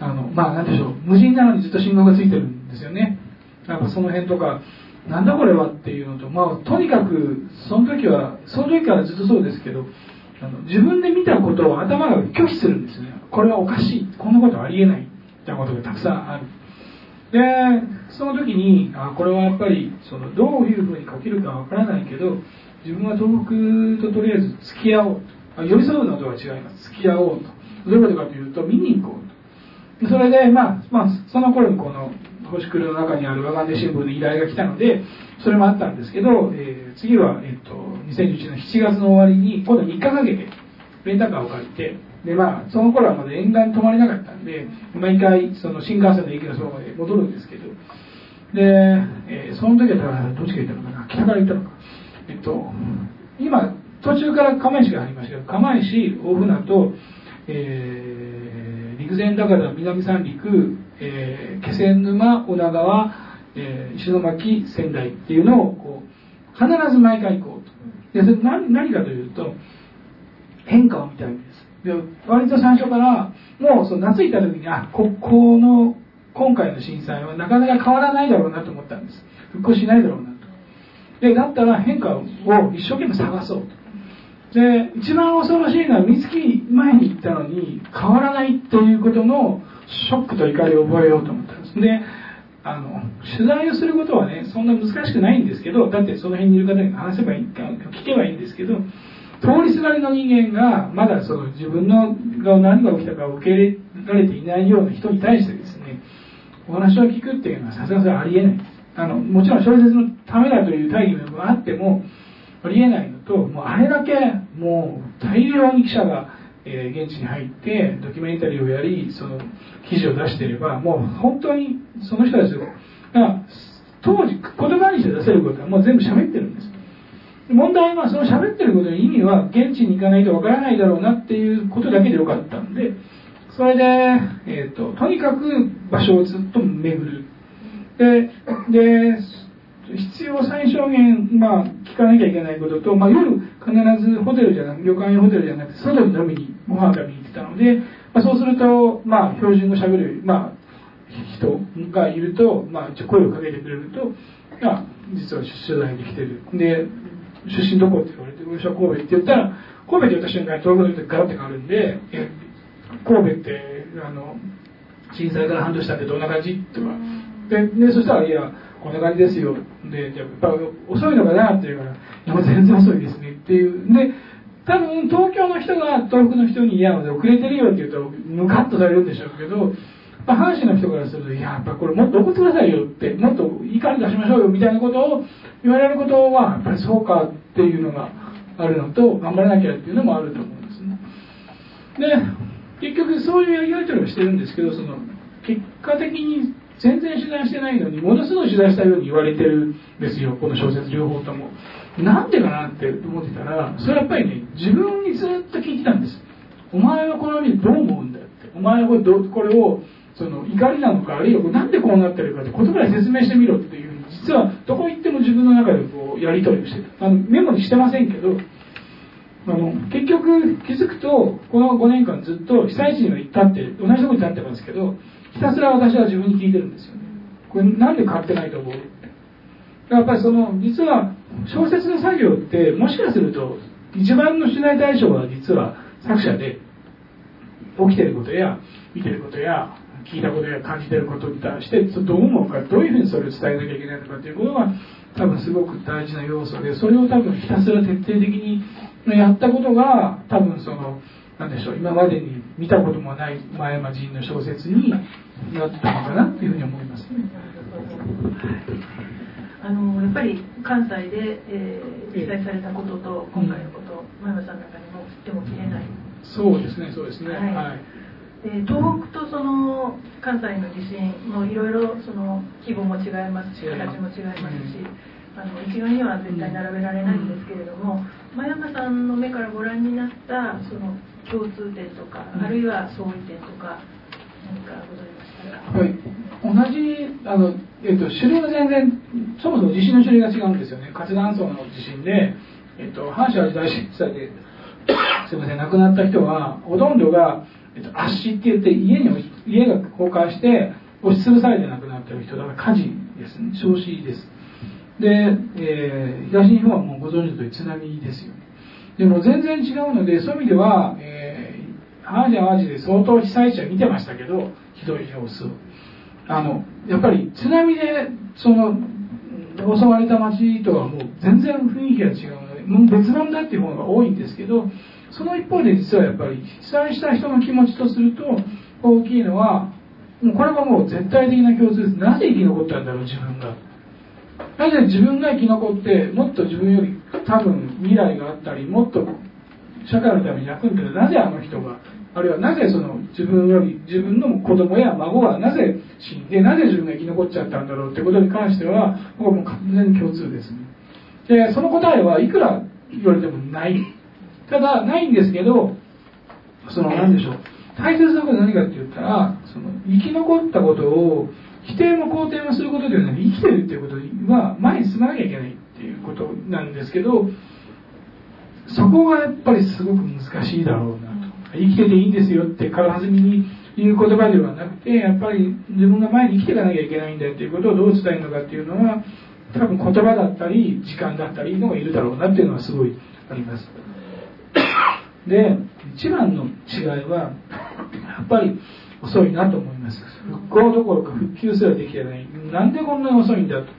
あのまあ何でしょう無人なのにずっと信号がついてるんですよね。なんかその辺とかなんだこれはっていうのとまあとにかくその時はその時からずっとそうですけどあの自分で見たことを頭が拒否するんですね。これはおかしいこんなことありえないみたいなことがたくさんある。でその時にあこれはやっぱりそのどういうふうに書けるかわからないけど自分は東北ととりあえず付き合おう。と寄り添うのとは違います。付き合おうと。どういうことかというと見に行こうと。それで、まあ、まあ、その頃にこの星屑の中にある和岸新聞の依頼が来たのでそれもあったんですけど、えー、次は、えっと、2011年7月の終わりに今度3日かけてレンタカーを借りてで、まあ、その頃はまだ沿岸に泊まれなかったんで毎回その新幹線の駅のそばまで戻るんですけど。で、えー、その時はどっちから行ったのかな？北から行ったのか。えっと今途中から釜石が入りましたけど釜石大船と、えー陸前高田南三陸、えー、気仙沼女川、えー、石巻仙台っていうのをこう必ず毎回行こうと。でそれ何何かというと変化を見たいんです。で割と最初からもうその夏行った時にあここの今回の震災はなかなか変わらないだろうなと思ったんです。復興しないだろうなでだったら変化を一生懸命探そうと。で一番恐ろしいのは三月前に行ったのに変わらないっていうことのショックと怒りを覚えようと思ったんです。であの取材をすることはねそんな難しくないんですけどだってその辺にいる方に話せばいい聞けばいいんですけど通りすがりの人間がまだその自分のが何が起きたかを受け入れられていないような人に対してですねお話を聞くっていうのはさすがにありえないあのもちろん小説のためだという大義があってもありえないのともうあれだけもう大量に記者が、えー、現地に入ってドキュメンタリーをやりその記事を出していればもう本当にその人たちをだから当時言葉にして出せることはもう全部喋ってるんです。問題はその喋ってることの意味は現地に行かないとわからないだろうなっていうことだけでよかったんでそれで、えーと、とにかく場所をずっと巡る。でで必要最小限、まあ、聞かなきゃいけないことと、まあ、夜必ずホテルじゃなく旅館やホテルじゃなくて外に飲みにご飯食べに行ってたので、まあ、そうすると、まあ、標準語しゃべる、まあ、人がいると、まあ、声をかけてくれると、まあ、実は取材に来てる。で出身どこって言われて私は神戸って言ったら神戸って言った瞬間に東京でガラッて変わるんで神戸ってあの震災から半年経ってどんな感じ？とかででそしたらいやこんな感じですよ。でやっぱ遅いのかなって言うから「いや全然遅いですね」っていう。で多分東京の人が東北の人に「いや遅れてるよ」って言うとムカッとされるんでしょうけど、まあ、阪神の人からすると「いややっぱこれもっと送ってくださいよ」ってもっと怒り出しましょうよみたいなことを言われることはやっぱりそうかっていうのがあるのと頑張らなきゃっていうのもあると思うんですね。で結局そういうやり取りをしてるんですけどその結果的に全然取材してないのにものすごい取材したように言われてるんですよこの小説両方とも。なんでかなって思ってたらそれはやっぱりね自分にずっと聞いてたんです。お前はこの見どう思うんだって。お前はこれどこれをその怒りなのかあるいはなんでこうなってるかって言葉で説明してみろっていう実はどこ行っても自分の中でこうやり取りをしてた。あのメモにしてませんけどあの結局気づくとこの5年間ずっと被災地には行ったって同じとこに立ってますけどひたすら私は自分に聞いてるんですよね。これなんで変わってないと思う？やっぱりその実は小説の作業ってもしかすると一番の取材対象は実は作者で起きてることや見てることや聞いたことや感じてることに対してどう思うかどういうふうにそれを伝えなきゃいけないのかということが多分すごく大事な要素でそれを多分ひたすら徹底的にやったことが多分その何でしょう。今までに見たこともない前山人の小説になってたのかなっていうふうに思います。ね。あのやっぱり関西で、えー、被災されたことと今回のこと、前山さんの中にも切っても切れない。そうですねそうですね。はい、はい。で東北とその関西の地震もいろいろその規模も違いますし形も違いますし、あの一概には絶対並べられないんですけれども、真山さんの目からご覧になったその共通点とか、あるいは相違点とか何かございましたか、はい、同じあの、えっと、種類が全然そもそも地震の種類が違うんですよね。活断層の地震で、えっと、阪神・淡路大震災ですいません亡くなった人はほとんどが、えっと、圧死って言って家に家が崩壊して押しつぶされて亡くなってる人だから火事ですね。焼死です。で、えー、東日本はもうご存知の通り津波ですよねでも全然違うのでそういう意味では、えー、阪神・淡路で相当被災地は見てましたけどひどい様子を。あのやっぱり津波でその襲われた町とはもう全然雰囲気が違うのでもう別物だっていうものが多いんですけどその一方で実はやっぱり被災した人の気持ちとすると大きいのはもうこれはもう絶対的な共通です。なぜ生き残ったんだろう自分が。なぜ自分が生き残ってもっと自分より多分未来があったりもっと社会のために役に立てなぜあの人があるいはなぜその自分より自分の子供や孫がなぜ死んでなぜ自分が生き残っちゃったんだろうってことに関しては僕はもう完全に共通ですね。でその答えはいくら言われてもない。ただないんですけどその何でしょう。大切なことは何かって言ったらその生き残ったことを否定も肯定もすることではなく生きてるっていうことは前に進まなきゃいけないっていうことなんですけどそこがやっぱりすごく難しいだろうなと。生きてていいんですよって軽はずみに言う言葉ではなくてやっぱり自分が前に生きていかなきゃいけないんだっていうことをどう伝えるのかっていうのは多分言葉だったり時間だったりのがいるだろうなっていうのはすごいあります。で一番の違いはやっぱり遅いなと思います。復興どころか復旧すらできてない。なんでこんなに遅いんだと。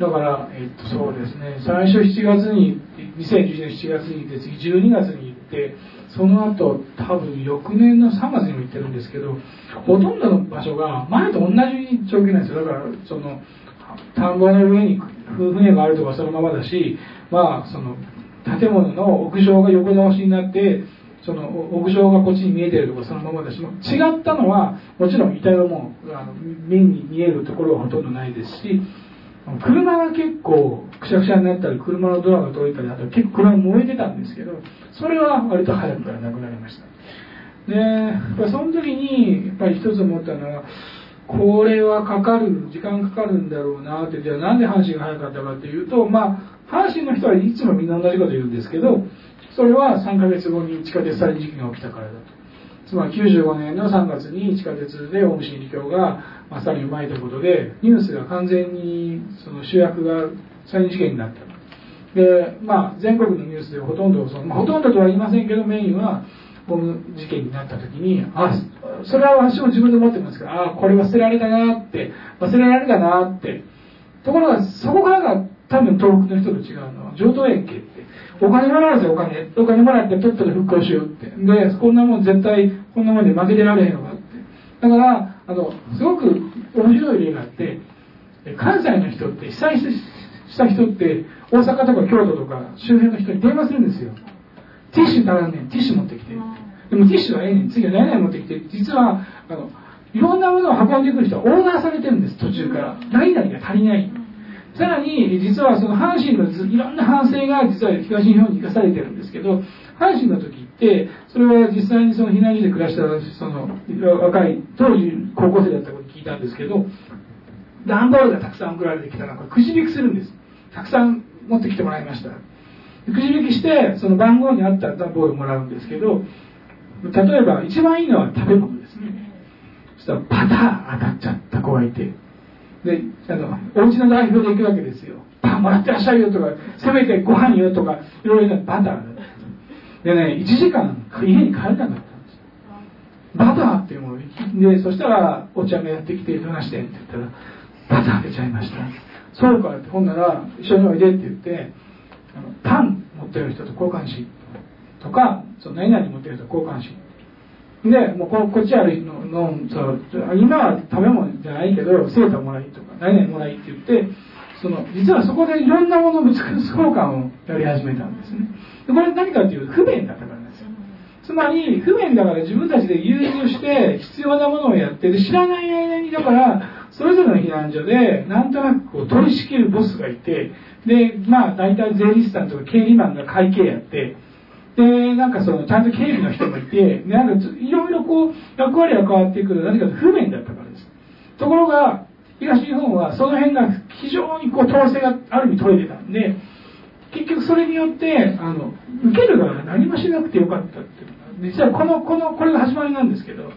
だから、えっと、そうですね。最初7月に2011年7月に行って次12月に行ってその後多分翌年の3月にも行ってるんですけどほとんどの場所が前と同じ状況なんですよ。だからその田んぼの上に船があるとかそのままだしまあその建物の屋上が横倒しになってその屋上がこっちに見えてるとこそのままだし違ったのはもちろん遺体はもうあの目に見えるところはほとんどないですし車が結構くしゃくしゃになったり車のドアが取れたりあと結構車燃えてたんですけどそれは割と早くからなくなりました。でその時にやっぱり一つ思ったのはこれはかかる時間かかるんだろうなってじゃあなんで阪神が早かったかっていうとまあ阪神の人はいつもみんな同じこと言うんですけどそれは3ヶ月後に地下鉄再事件が起きたからだと。つまり95年の3月に地下鉄でオウム真理教がまさにうまいということでニュースが完全にその主役が再事件になったでまあ全国のニュースでほとんどその、まあ、ほとんどとは言いませんけどメインはオム事件になった時にあそれは私も自分で思ってますけどあこれ忘れられたなって忘れられたなって。ところがそこからが多分東北の人と違うのは譲渡園家って。お金もらうぜお金お金もらってとっとと復興しようって。でこんなもん絶対こんなもんで負けてられへんのかって。だからあのすごく面白い例があって関西の人って被災した人って大阪とか京都とか周辺の人に電話するんですよ。ティッシュ足らんねん。ティッシュ持ってきて。でもティッシュはええねん。次は何々持ってきて。実はあのいろんなものを運んでくる人はオーダーされてるんです。途中から。何々が足りない。さらに実はその阪神のいろんな反省が実は東日本に生かされてるんですけど阪神の時それは実際にその避難所で暮らしたその若い当時高校生だったこと聞いたんですけど段ボールがたくさん送られてきたらこれくじ引きするんです。たくさん持ってきてもらいました。くじ引きしてその番号に合った段ボールをもらうんですけど例えば一番いいのは食べ物ですね。そしたらパター当たっちゃった子がいて。であのお家の代表で行くわけですよパンもらってらっしゃるよとかせめてご飯よとかいろいろなバターでね1時間家に帰れなかったんです。バターっていうものでそしたらお茶がやってきて話してって言ったらバター出ちゃいました。そうかってほんなら一緒においでって言ってあのパン持ってる人と交換しとかその何々持ってる人と交換し。でもうここっちあるののそう今は食べ物じゃないけどセーターもらいとか何々もらいって言ってその実はそこでいろんなものの交換をやり始めたんですね。これ何かっていうと不便だったからですよ。つまり不便だから自分たちで融通して必要なものをやってで知らない間にだからそれぞれの避難所でなんとなくこう取り仕切るボスがいてでまあ大体税理士さんとか経理マンが会計やってでなんかそのちゃんと経理の人もいてなんかいろいろこう役割が変わっていくと何か不便だったからです。ところが東日本はその辺が非常にこう統制がある意味取れてたんで結局それによってあの受ける側が何もしなくてよかったっていう。のが実はこのこのこれが始まりなんですけど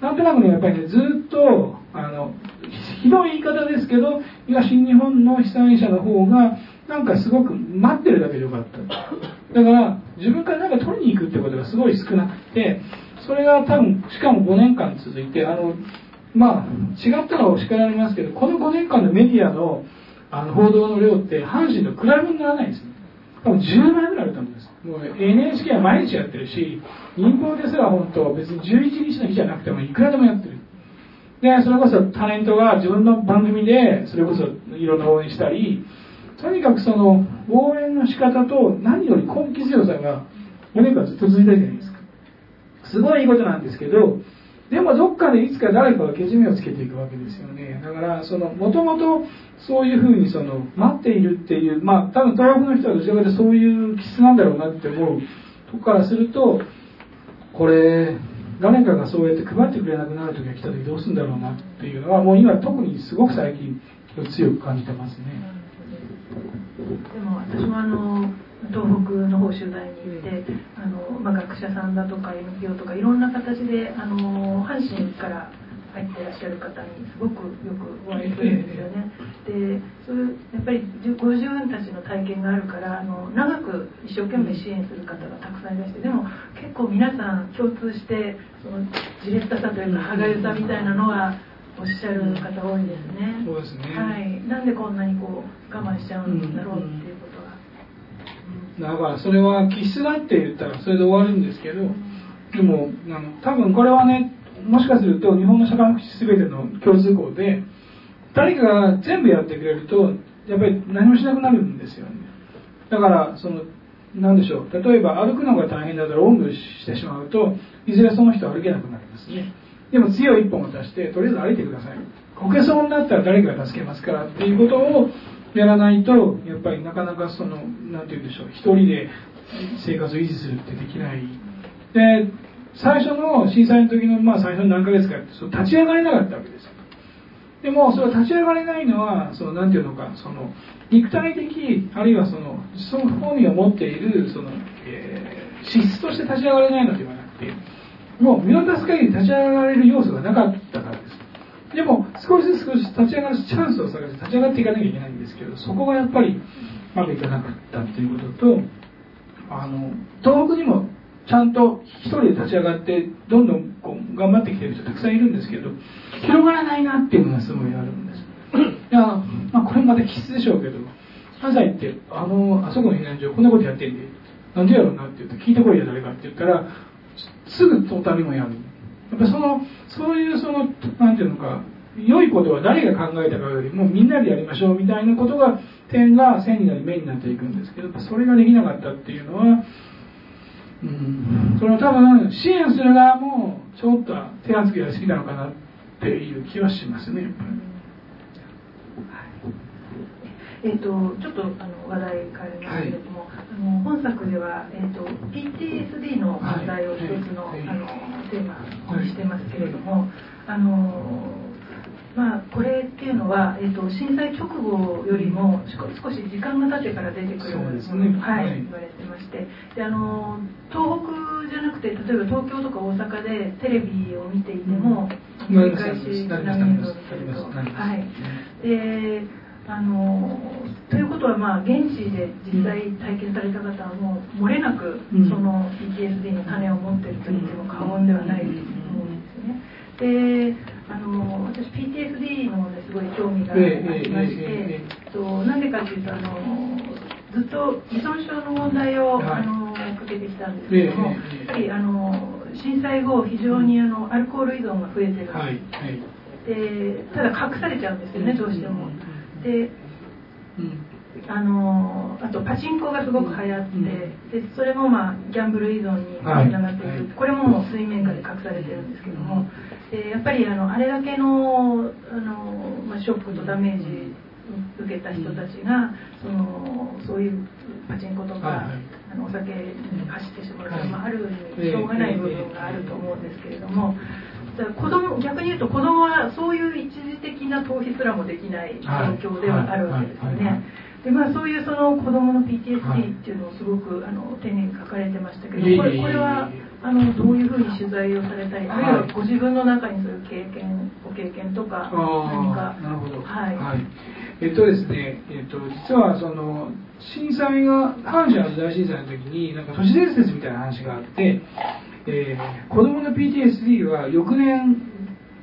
なんとなくねやっぱりねずっとあのひどい言い方ですけど東日本の被災者の方がなんかすごく待ってるだけでよかった。だから自分からなんか取りに行くってことがすごい少なくてそれが多分しかも5年間続いてあのまあ違ったのは叱られますけどこの5年間のメディアのあの報道の量って阪神と比べにならないんです多分10倍ぐらいあると思うんです。もう NHK は毎日やってるし民放ですら本当別に11日の日じゃなくてもいくらでもやってる。でそれこそタレントが自分の番組でそれこそいろんな応援したりとにかくその応援の仕方と何より根気強さが5年間ずっと続いたじゃないですか。すごいいいことなんですけどでもどっかでいつか誰かがけじめをつけていくわけですよねだからそのもともとそういうふうにその待っているっていうまあ多分東北の人はどちらかというとそういう気質なんだろうなって思うとこからするとこれ誰かがそうやって配ってくれなくなる時が来た時どうするんだろうなっていうのはもう今特にすごく最近強く感じてますね。でも私もあの東北の方取材に行って、あのまあ、学者さんだとか NPO とかいろんな形であの阪神から入ってらっしゃる方にすごくよくお会いするんですよね。でそういうやっぱりご自分たちの体験があるからあの長く一生懸命支援する方がたくさんいらしてでも結構皆さん共通してそのじれったさというか歯がゆさみたいなのはおっしゃる方多いですね。そうですね。はい。なんでこんなにこう我慢しちゃうんだろうって。だからそれは気質だって言ったらそれで終わるんですけど、でもあの多分これはねもしかすると日本の社会福祉全ての共通項で誰かが全部やってくれるとやっぱり何もしなくなるんですよね。だからその何でしょう例えば歩くのが大変だったらおんぶしてしまうといずれその人は歩けなくなるんですね。でも強い一本を出してとりあえず歩いてください。こけそうになったら誰かが助けますからっていうことをやらないとやっぱりなかなかその何て言うんでしょう一人で生活を維持するってできない。で最初の震災の時の、まあ、最初の何ヶ月かってそう立ち上がれなかったわけですよ。でもそれは立ち上がれないのはその何て言うのかその肉体的あるいはそのその本人を持っているその、えー、資質として立ち上がれないのではなくてもう見渡す限り立ち上がれる要素がなかったからでも少しずつ少し立ち上がるチャンスを探して立ち上がっていかなきゃいけないんですけどそこがやっぱりうまくいかなかったっていうこととあの東北にもちゃんと一人で立ち上がってどんどんこう頑張ってきてる人たくさんいるんですけど広がらないなっていうのがすごいあるんです。いや、まあ、これまた気質でしょうけど関西ってあのあそこの避難所こんなことやってんでなんでやろうなって言うと聞いてこいや誰かって言ったらすぐトータルもやる。やっぱそのそういうそのなんていうのか良いことは誰が考えたかよりもみんなでやりましょうみたいなことが点が線になり目になっていくんですけどそれができなかったっていうのはうん、その多分支援する側もちょっと手厚くやりすぎたのかなっっていう気はしますね。えーと、ちょっとあの話題変えますけれども、はい、あの本作では、えーと、PTSD の問題を一つのはい、あのテーマにしてますけれども、あのまあ、これっていうのは、えーと、震災直後よりも少し時間が経ってから出てくるもの、ね、はい、言われてましてであの東北じゃなくて例えば東京とか大阪でテレビを見ていても繰り返し何年度見てると。はい。であのということは、まあ、現地で実際体験された方はもう漏れなくその PTSD の種を持っていると言っても過言ではないと思うんですよね。であの私 PTSD のすごい興味がありまして、となんでかというとあのずっと依存症の問題を、あのかけてきたんですけども、やっぱりあの震災後非常にあのアルコール依存が増えてる、はい、でただ隠されちゃうんですよねどうしても。で、あのあとパチンコがすごく流行って、でそれもまあギャンブル依存につながっている、これも水面下で隠されてるんですけども、でやっぱりあのあれだけのあの、まあ、ショックとダメージ受けた人たちがそのそういうパチンコとか、あのお酒に走ってしまうと、まあ、ある意味しょうがない部分があると思うんですけれども。子供逆に言うと子供はそういう一時的な逃避すらもできない状況ではあるわけですよね。でまあ、そういうその子供の PTSD っていうのをすごくあの丁寧に書かれてましたけどこれこれはあのどういうふうに取材をされたりあるい。はご自分の中にそういう経験ご経験とか何か。なるほど。はい、はい、えっとですね、えっと、実はその震災が阪神・淡路大震災の時になんか都市伝説みたいな話があってえー、子供の PTSD は翌年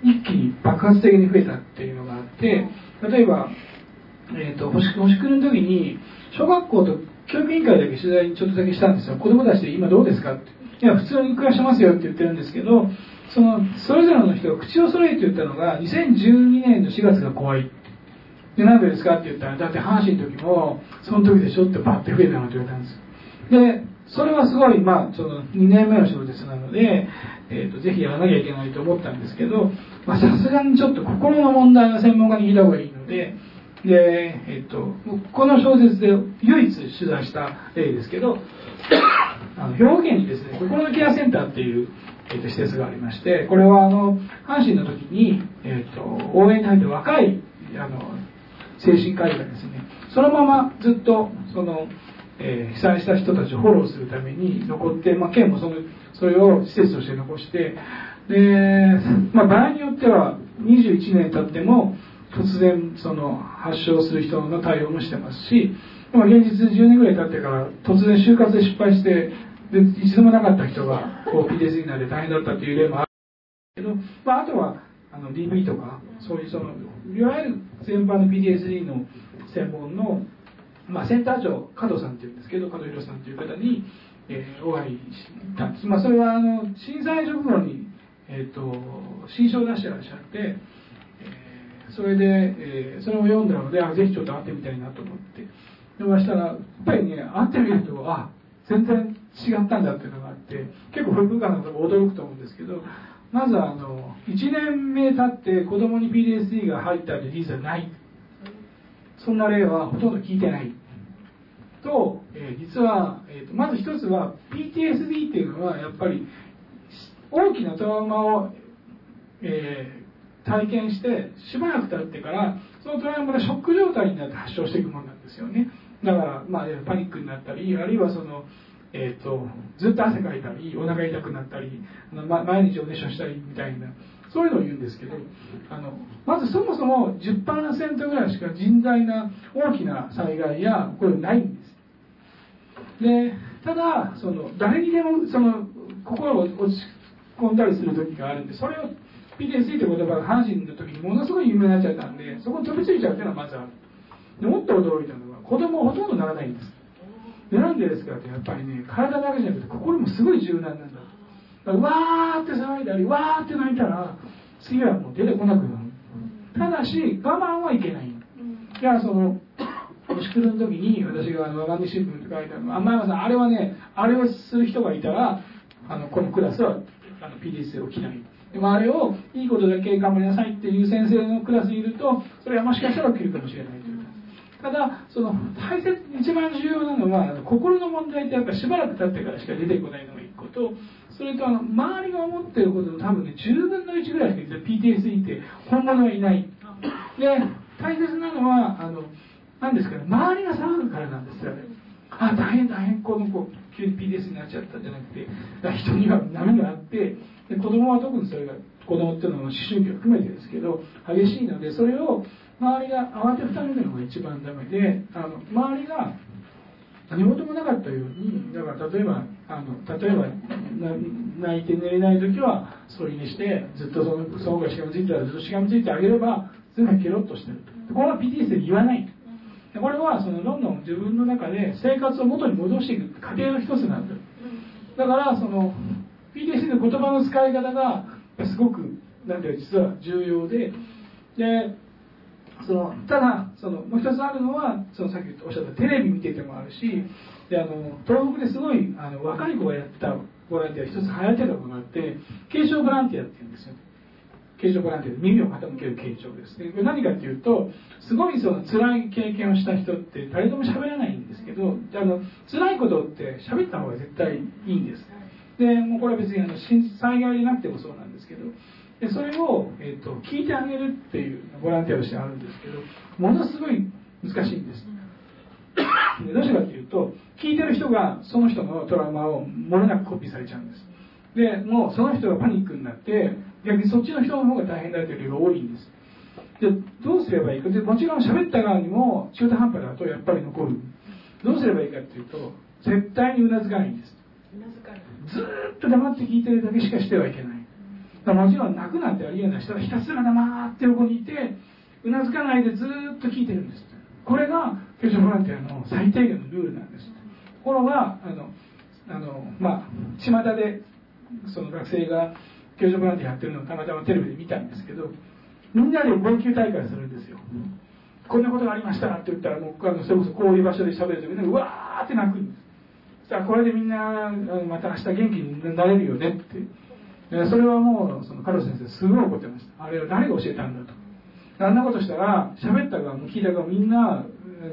一気に爆発的に増えたっていうのがあって例えば、えーと、星星来るの時に小学校と教育委員会だけ取材ちょっとだけしたんですよ。子供たちで今どうですか？っていや普通に暮らしてますよって言ってるんですけどそのそれぞれの人が口を揃えて言ったのが2012年の4月が怖いでなんでですか？って言ったらだって阪神の時もその時でしょってバッて増えたのって言われたんですでそれはすごい、まあ、その2年目の小説なので、えーと、ぜひやらなきゃいけないと思ったんですけどさすがにちょっと心の問題の専門家に聞いた方がいいのでで、えーと、この小説で唯一取材した例ですけどあの兵庫県にですね心のケアセンターっていう、えーと、施設がありましてこれはあの阪神の時に、えー、と応援に入って若いあの精神科医がですねそのままずっとそのえー、被災した人たちをフォローするために残って、まあ、県もそのそれを施設として残してで、まあ、場合によっては21年経っても突然その発症する人の対応もしてますし、まあ、現実10年ぐらい経ってから突然就活で失敗してで一度もなかった人が PTSD になって大変だったという例もあるけど、まあ、あとはあの DV とかそういうそのいわゆる全般の PTSD の専門のまあ、センター長加藤さんっていうんですけど加藤博さんという方に、えー、お会いしたんです、まあ、それはあの震災直後に、えーと、新書を出してらっしゃって、えー、それで、えー、それを読んだのであぜひちょっと会ってみたいなと思って。でましたらやっぱりね会ってみるとあ全然違ったんだっていうのがあって結構保育館の方も驚くと思うんですけどまずあの1年目経って子供に PTSD が入ったという事実はない。そんな例はほとんど聞いてない。と、えー、実は、えーと、まず一つは PTSD っていうのはやっぱり大きなトラウマを、えー、体験してしばらく経ってからそのトラウマがショック状態になって発症していくものなんですよね。だから、まあ、パニックになったりあるいはそのえーと、ずっと汗かいたりお腹痛くなったり、ま、毎日おねしょしたりみたいな。そういうのを言うんですけどあのまずそもそも10%ぐらいしか甚大な大きな災害やこれないんです。でただその誰にでもその心を落ち込んだりする時があるんでそれを PTSD という言葉が阪神の時にものすごい有名になっちゃったんでそこに飛びついちゃうっていうのはまずある。でもっと驚いたのは子供ほとんどならないんです。でなんでですかってやっぱりね体だけじゃなくて心もすごい柔軟なんだうわーって騒いだりわーって泣いたら次はもう出てこなくなる。ただし我慢はいけない。じゃあその星来るの時に私が「我が身新聞」って書いてあるの。あ前山さんあれはねあれをする人がいたらあのこのクラスはあの PDS で起きない。でもあれをいいことだけ頑張りなさいっていう先生のクラスにいるとそれはもしかしたら起きるかもしれないという。ただその大切一番重要なのは心の問題ってやっぱしばらく経ってからしか出てこないのが一個とそれとあの周りが思っていることの多分ね10分の1ぐらいしか PTSD って本物はいない。で大切なのはあの何ですかね。周りが騒ぐからなんですよ。ねあ大変大変この子急に PTSD になっちゃったんじゃなくて。人には波があって。で子供は特にそれが子供っていうのは思春期を含めてですけど激しいのでそれを周りが慌てふためるのが一番ダメであの周りが何事もなかったようにだから例えばあの例えば泣いて寝れない時はそれにしてずっとそのその子がしがみついたらずっとしがみついてあげれば全部ケロッとしてる。これは PTS で言わない。これはそのどんどん自分の中で生活を元に戻していく。過程の一つなんだだからその PTS の言葉の使い方がすごくなんて実は重要で。でそのただそのもう一つあるのはそのさっきおっしゃったテレビ見ててもあるしであの東北ですごいあの若い子がやったボランティア一つ流行ってたのがあって継承ボランティアっていうんですよ継承ボランティアで耳を傾ける継承ですね。これ何かっていうとすごいその辛い経験をした人って誰とも喋らないんですけどあの辛いことって喋った方が絶対いいんです。でもうこれは別にあの災害でなくてもそうなんですけどでそれを、えーと、聞いてあげるっていうボランティアとしてあるんですけどものすごい難しいんです。でどうしてかっていうと聞いてる人がその人のトラウマをもれなくコピーされちゃうんです。でもうその人がパニックになって逆にそっちの人の方が大変だという人が多いんです。でどうすればいいか。でもちろん喋った側にも中途半端だとやっぱり残る。どうすればいいかっていうと絶対にうなずかないんです。ずっと黙って聞いてるだけしかしてはいけないもちろん泣くなんてありえない人はひたすら黙って横にいてうなずかないでずっと聞いてるんですこれが救助ボランティアの最低限のルールなんですところがあのあのまあ巷でその学生が救助ボランティアやってるのをたまたまテレビで見たんですけどみんなで号泣大会するんですよ。こんなことがありましたって言ったらもうあのそれこそこういう場所で喋るとみんなうわーって泣くんです。さあこれでみんなまた明日元気になれるよねって。それはもうそのカルロ先生すごい怒ってました。あれは誰が教えたんだと。あんなことしたら喋った側も聞いた側もみんな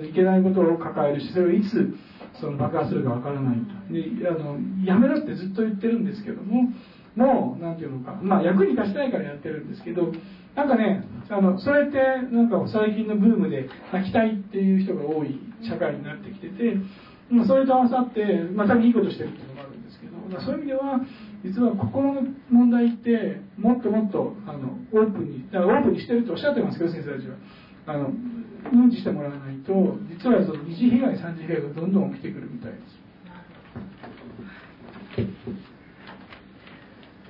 いけないことを抱えるしそれをいつその爆発するかわからないと。であのやめろってずっと言ってるんですけどももう何て言うのかまあ役に立ちたいからやってるんですけどなんかねあのそれってなんか最近のブームで泣きたいっていう人が多い社会になってきててそれと合わさってまたいいことしてるっていうのもあるんですけどまあそういう意味では実は心の問題ってもっともっとあのオープンにだからオープンにしてるとおっしゃってますけど先生たちは。あの認知してもらわないと実はその二次被害三次被害がどんどん起きてくるみたいです。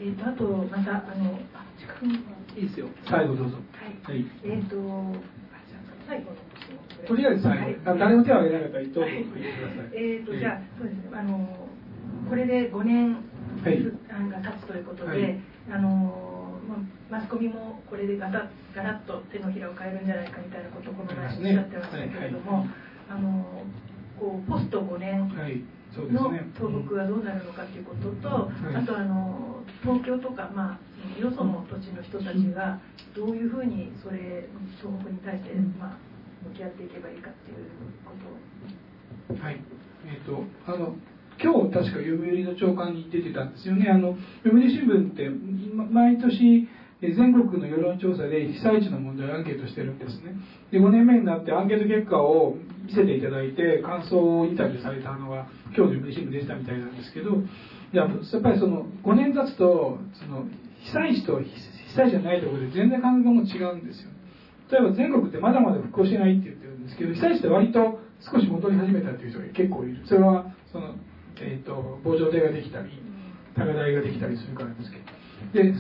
えーと、あとまたあのあ時間いいですよ。最後どうぞ。はい、はい、えっ、ー、と最後のとりあえず最後、はい、誰も手を挙げなかったらどうぞ、はい、えっ、ー、とじゃあそうですね。あのこれで5年はい、が立つということで、はい、あのマスコミもこれでガタガラッと手のひらを変えるんじゃないかみたいなことをこの前おっしゃってましたけれども、ねはい、あのこうポスト5年の東北はどうなるのかということと、あとあの東京とか、まあ、よその土地の人たちがどういうふうにそれ東北に対して、まあ、向き合っていけばいいかっていうこと。を。はい。えーとあの今日確か読売の長官に出てたんですよね。あの読売新聞って毎年全国の世論調査で被災地の問題をアンケートしてるんですね。で5年目になってアンケート結果を見せていただいて感想をインタビューされたのが今日の読売新聞でしたみたいなんですけどやっぱりその5年経つとその被災地と被災地じゃないところで全然感覚も違うんですよ。例えば全国ってまだまだ復興してないって言ってるんですけど被災地って割と少し戻り始めたっていう人が結構いる。それはそのえーと、防潮堤ができたり高台ができたりするからですけど。で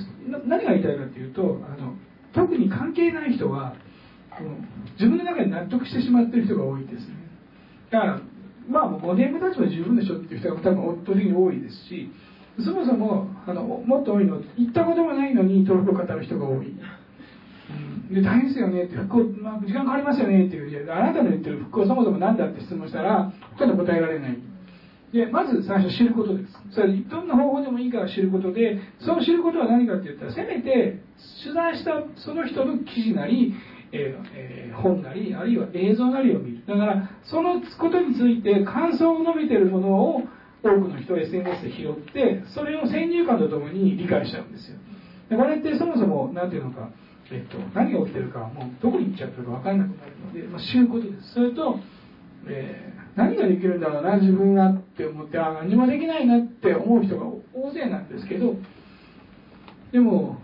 何が言いたいかというとあの特に関係ない人は自分の中で納得してしまってる人が多いですね。だからまあモデルたちは十分でしょっていう人が多分圧倒的に多いですしそもそもあのもっと多いのは行ったこともないのに登録を語る人が多い、うん、で大変ですよねって復興、まあ、時間かかりますよねっていうあなたの言ってる復興そもそも何だって質問したらほとんど答えられないでまず最初知ることです。それどんな方法でもいいから知ることでその知ることは何かって言ったらせめて取材したその人の記事なり、えーえー、本なりあるいは映像なりを見る。だからそのことについて感想を述べているものを多くの人 SNS で拾ってそれを先入観とともに理解しちゃうんですよ。でこれってそもそも何ていうのか、えっと、何が起きてるかもうどこに行っちゃってるか分からなくなるので、まあ、知ることです。それと、えー、何ができるんだろうな自分はって思ってあ何もできないなって思う人が大勢なんですけどでも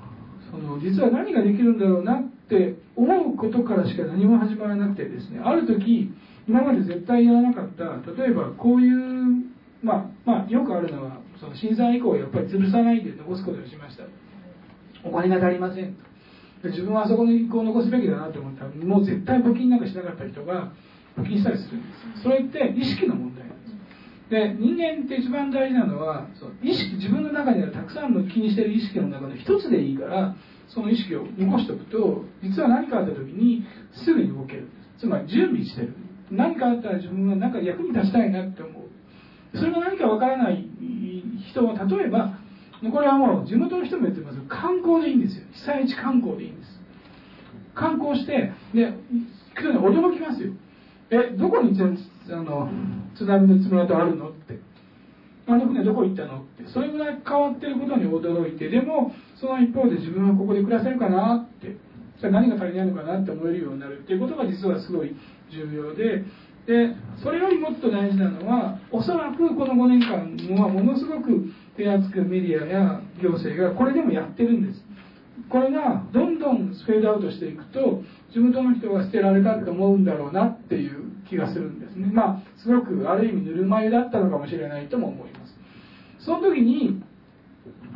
その実は何ができるんだろうなって思うことからしか何も始まらなくてですねある時今まで絶対やらなかった例えばこういうまあ、まあ、よくあるのはその震災以降やっぱり潰さないで残すことにしました。お金が足りません自分はあそこにこう残すべきだなと思った。らもう絶対募金なんかしなかった人が募金したりするんですそれって意識の問題なんです。で人間って一番大事なのはその意識自分の中にあるたくさんの気にしてる意識の中の一つでいいからその意識を残しておくと実は何かあった時にすぐに動ける。つまり準備してる。何かあったら自分は何か役に立ちたいなって思う。それが何かわからない人は例えばこれはもう地元の人も言ってます。観光でいいんですよ。被災地観光でいいんです。観光してで驚きますよ。えどこにあの津波の爪痕あるのって。あの船どこ行ったのって。それぐらい変わってることに驚いて。でもその一方で自分はここで暮らせるかなって。それ何が足りないのかなって思えるようになる。っていうことが実はすごい重要で。でそれよりもっと大事なのはおそらくこの5年間はものすごく手厚くメディアや行政がこれでもやってるんです。これがどんどんフェードアウトしていくと地元の人が捨てられたって思うんだろうなっていう気がするんですね。まあすごくある意味ぬるま湯だったのかもしれないとも思います。その時に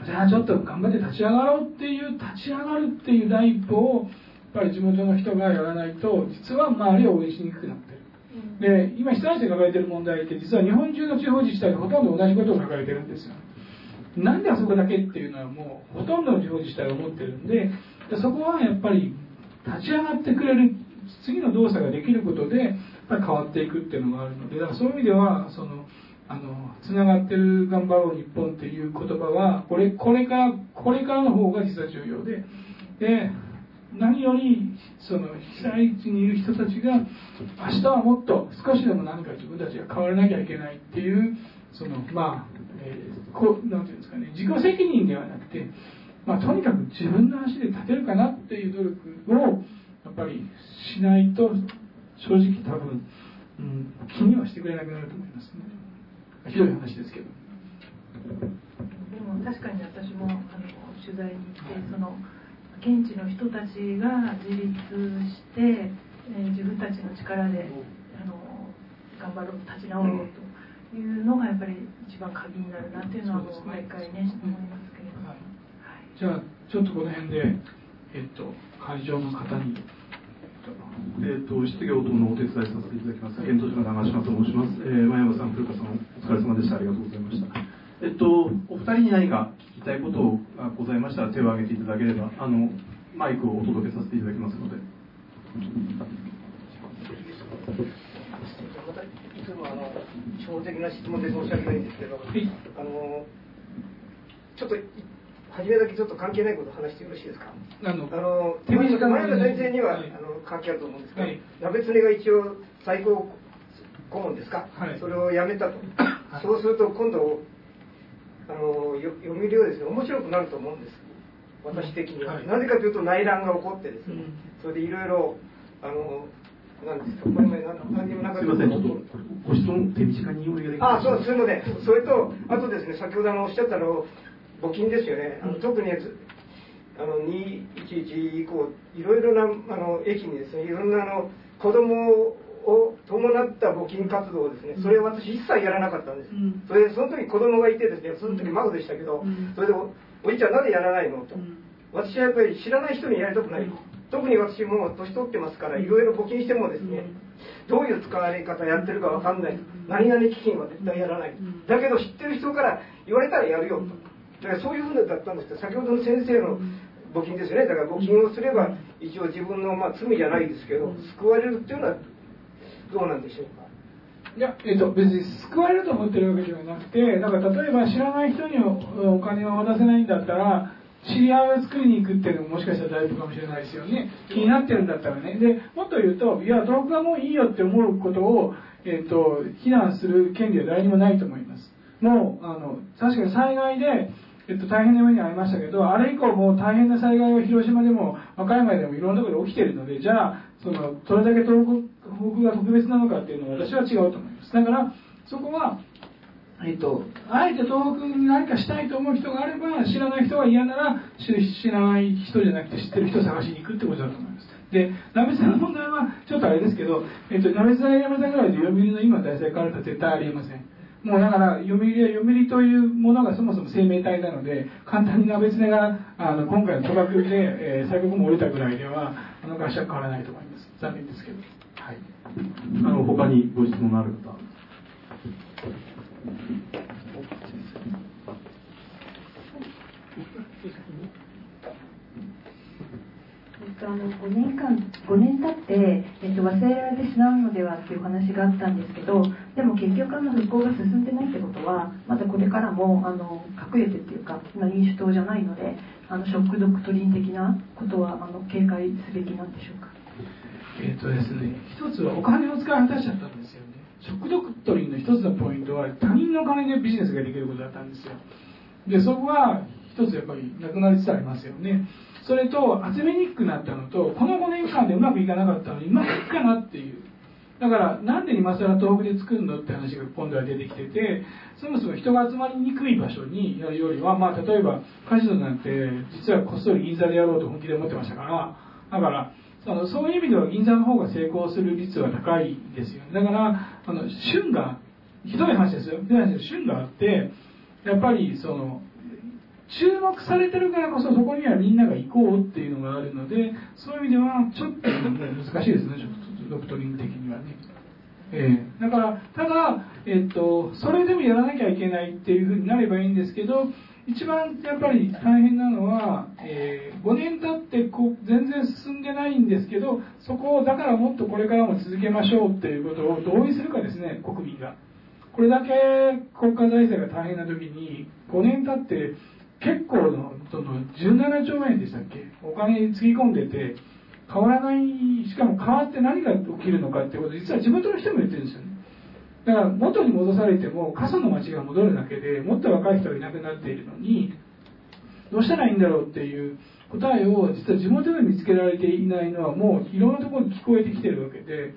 じゃあちょっと頑張って立ち上がろうっていう立ち上がるっていう第一歩をやっぱり地元の人がやらないと実は周りを応援しにくくなってる。で今被災地で抱えてる問題って実は日本中の地方自治体がほとんど同じことを抱えてるんですよなんであそこだけっていうのはもうほとんどの地方自治体が思ってるんでそこはやっぱり立ち上がってくれる次の動作ができることでやっぱり変わっていくっていうのがあるのでだからそういう意味ではそのあのつながってる頑張ろう日本っていう言葉はこれこれからこれからの方が実は重要でで何よりその被災地にいる人たちが明日はもっと少しでも何か自分たちが変わらなきゃいけないっていうそのまあ、えー、こうなんていうんですかね自己責任ではなくて、まあ、とにかく自分の足で立てるかなっていう努力をやっぱりしないと正直多分、うん、気にはしてくれなくなると思いますね。ひどい話ですけど。でも確かに私もあの取材に行ってその現地の人たちが自立して、えー、自分たちの力であの頑張ろう立ち直ろうと。いうのがやっぱり一番鍵になるなっていうのは毎回ね、思いますけれども、はい、じゃあちょっとこの辺で、えっと、会場の方に。えーと、質疑応答のお手伝いさせていただきます、検討所の長島と申します、えー、前山さん、古川さん、お疲れ様でした、ありがとうございました。えっと、お二人に何か聞きたいことがございましたら手を挙げていただければ、あのマイクをお届けさせていただきますので。またいつもあの正直な質問で申し訳ないんですけど、はい、あのちょっと初めだけちょっと関係ないことを話してよろしいですか？あの、あの手前田先生には、はい、あの関係あると思うんですけど、はい、鍋が一応最高顧問ですか、はい、それをやめたと。そうすると今度あの読み量ですね面白くなると思うんです。私的には、はい、なぜかというと内乱が起こってですね、うん、それでいろいろあのなんですみませんちょっとご質問手短にお願いできますあそうすみません。それとあとですね先ほどあのおっしゃったの募金ですよね。あの特にあの211以降いろいろなあの駅にですねいろんなあの子供を伴った募金活動をですねそれを私一切やらなかったんです、それでその時子供がいてですねその時孫でしたけど、それでおじいちゃんなぜやらないの？と、私はやっぱり知らない人にやりたくない、特に私も年取ってますからいろいろ募金してもですね、どういう使われ方やってるかわかんない。何々基金は絶対やらない、だけど知ってる人から言われたらやるよと。だからそういうふうだったんですけど先ほどの先生の募金ですよね。だから募金をすれば一応自分のまあ罪じゃないですけど救われるっていうのはどうなんでしょうか？いや、えっと、別に救われると思ってるわけではなくて、だから例えば知らない人におお金を渡せないんだったら、知り合いを作りに行くっていうのももしかしたら大丈夫かもしれないですよね。気になってるんだったらね。で、もっと言うと、いや、東北はもういいよって思うことを、えっと、非難する権利は誰にもないと思います。もう、あの、確かに災害で、えっと、大変な目に遭いましたけど、あれ以降もう大変な災害は広島でも和歌山でもいろんなところで起きてるので、じゃあ、その、どれだけ東北が特別なのかっていうのは私は違うと思います。だから、そこは、えっと、あえて東北に何かしたいと思う人があれば、知らない人は嫌なら、知知らない人じゃなくて知ってる人を探しに行くってことだと思います。で、鍋さんの問題は、ちょっとあれですけど、えっと、鍋さん山さんぐらいで読売の今大体変わると絶対ありえません。もうだから、読売は読売というものがそもそも生命体なので、簡単に鍋常が、あの、今回の賭博で、えー、最国も折れたぐらいでは、あの会社は変わらないと思います。残念ですけど。はい。あの、他にご質問のある方。あの5年間5年経って、えっと、忘れられてしまうのではっていう話があったんですけどでも結局あの復興が進んでないってことはまだこれからもあの隠れてっていうか今民主党じゃないのであのショックドクトリン的なことはあの警戒すべきなんでしょうか？えっとですね一つはお金を使い果たしちゃったんですよね。ショックドクトリンの一つのポイントは他人の金でビジネスができることだったんですよ。でそこは一つやっぱりなくなりつつありますよね。それと集めにくくなったのとこの5年間でうまくいかなかったのにうまくいくかなっていう。だからなんで今更東北で作るのって話が今度は出てきててそもそも人が集まりにくい場所にやるよりは、まあ、例えばカジノなんて実はこっそり銀座でやろうと本気で思ってましたからだからそのそういう意味では銀座の方が成功する率は高いですよね。だからあの旬がひどい話ですよ。ひどい話で旬があってやっぱりその注目されてるからこそそこにはみんなが行こうっていうのがあるのでそういう意味ではちょっと難しいですね。ドクトリング的にはね。えー、だからただ、えーと、それでもやらなきゃいけないっていうふうになればいいんですけど一番やっぱり大変なのは、えー、5年経ってこう全然進んでないんですけどそこをだからもっとこれからも続けましょうっていうことを同意するかですね国民が。これだけ国家財政が大変な時に5年経って結構のその17兆円でしたっけ？お金つぎ込んでて変わらないしかも変わって何が起きるのかってこと実は地元の人も言ってるんですよねだから元に戻されても過疎の町が戻るだけでもっと若い人がいなくなっているのにどうしたらいいんだろうっていう答えを実は地元で見つけられていないのはもういろんなところに聞こえてきてるわけで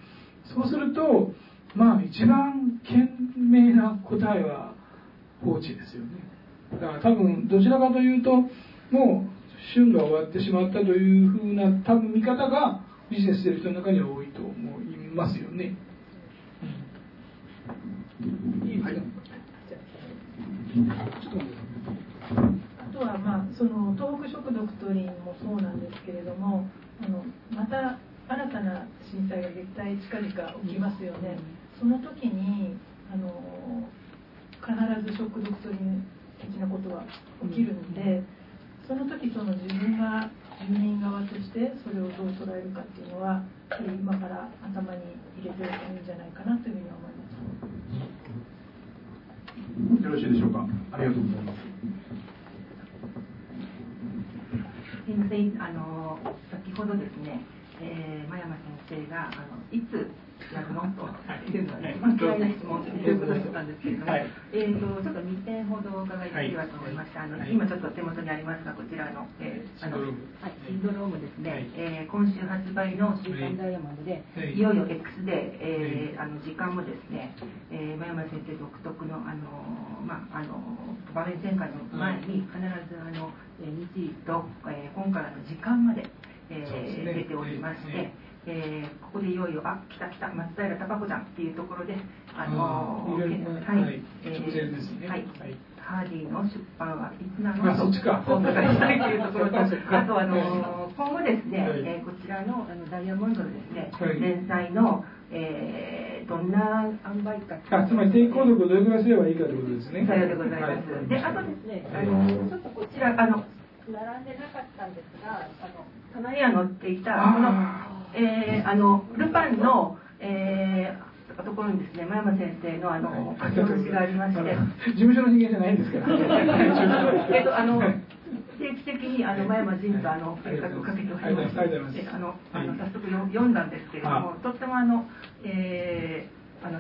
そうするとまあ一番賢明な答えは放置ですよねだから多分どちらかというともう旬が終わってしまったというふうな多分見方がビジネスしてる人の中には多いと思いますよね。はい。あとはまあその東北食ドクトリンもそうなんですけれどもあのまた新たな震災が絶対近々起きますよね、その時にあの必ずショックドクトリン的なことは起きるので、その時その自分が住民側としてそれをどう捉えるかっていうのは今から頭に入れておいてもいいんじゃないかなというふうに思いますよろしいでしょうか？ありがとうございます。先生あの先ほどですね、えー、真山先生があのいつやるのというのはね、まあ、嫌いな質問ということだったんですけれども、はい、えーと、ちょっと2点ほどお伺いできればと思いました、はい、あの今ちょっと手元にありますがこちらの,、えー、あのはい、シンドロームですね、はい、えー、今週発売の「週刊ダイヤモンドで」いよいよ X で、えー、あの時間もですね、えー、真山先生独特のあの、まあ、あの場面転換の前に必ずあの日時と、えー、今回の時間まで、えー、ね、出ておりまして。えー、ここでいよいよ、あ、来た来た、松平孝子ちゃんっていうところで、あのー、はい、えー、はい、ハーディの出版はいつなの？か、そっちか。お伺いしたいというところと、あと、あのー、今後ですね、はい、えー、こちらのあのダイヤモンドのですね、はい、連載の、えー、どんな塩梅かあつまり抵抗力をどれぐらいすればいいかということですね。さようでございます。はい、で、あとですね、あのー、ちょっとこちら、あの、並んでなかったんですが、あの、隣には載っていた、この、えー、あのルパンの、えところにですね真山先生のあの書き下ろしがありまして。事務所の人間じゃないんですから。えっとあの定期的にあの前山仁とあの計画をかけておりましてあのあの早速読んだんですけれどもとってもあのえーあの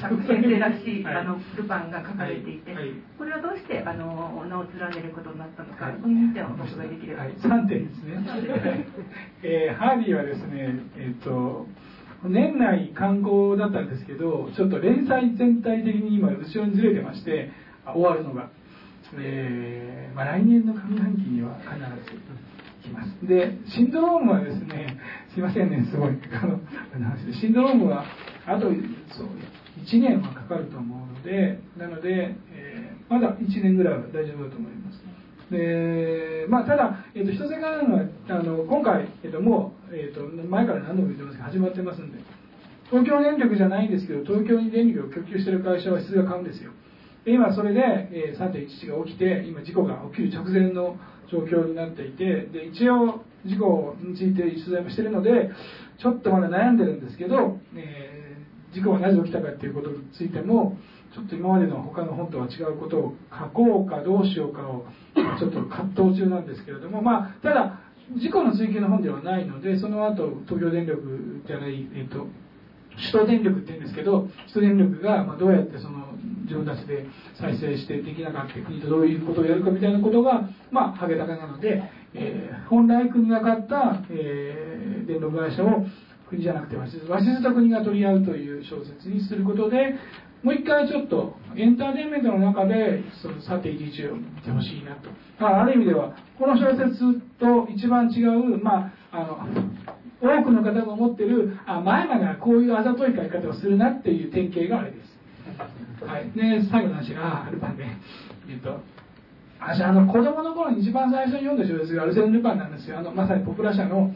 作先生らしい、あのルパンが書かれていて、これはどうしてあの名を連ねることになったのか、この2点をお伺いできれば、はい、3点ですね、えー、ハーディーはですね、えーと、年内刊行だったんですけどちょっと連載全体的に今後ろにずれてまして終わるのが、えーまあ、来年の上半期には必ずきます。でシンドロームはですねすいませんねすごいあの話でシンドロームはあとそう1年はかかると思うのでなので、えー、まだ1年ぐらいは大丈夫だと思います。でまあ、ただ、えーと、一つ目からのはあの今回、えーと、もう、えーと、前から何度も言ってますけど始まってますんで。東京電力じゃないんですけど東京に電力を供給している会社は質が買うんですよ。で今それで、えー、3.11が起きて今事故が起きる直前の状況になっていてで一応事故について取材もしているのでちょっとまだ悩んでるんですけど、えー、事故がなぜ起きたかっていうことについてもちょっと今までの他の本とは違うことを書こうかどうしようかをちょっと葛藤中なんですけれどもまあただ事故の追及の本ではないのでその後東京電力じゃない、えっと首都電力って言うんですけど首都電力がどうやってその自分たちで再生してできなかった国とどういうことをやるかみたいなことがまあハゲタカなので、えー、本来国が買った、えー、電力会社を国じゃなくて鷲津鷲津と国が取り合うという小説にすることでもう一回ちょっとエンターテインメントの中でそのさて11を見てほしいなと。ある意味ではこの小説と一番違う、まあ、あの多くの方が思ってるあ前まではこういうあざとい書き方をするなっていう典型があれです、はい、で最後の話があルパンで、えっと私あの子供の頃に一番最初に読んだ小説がアルセン・ルパンなんですよ。あのまさにポプラ社の、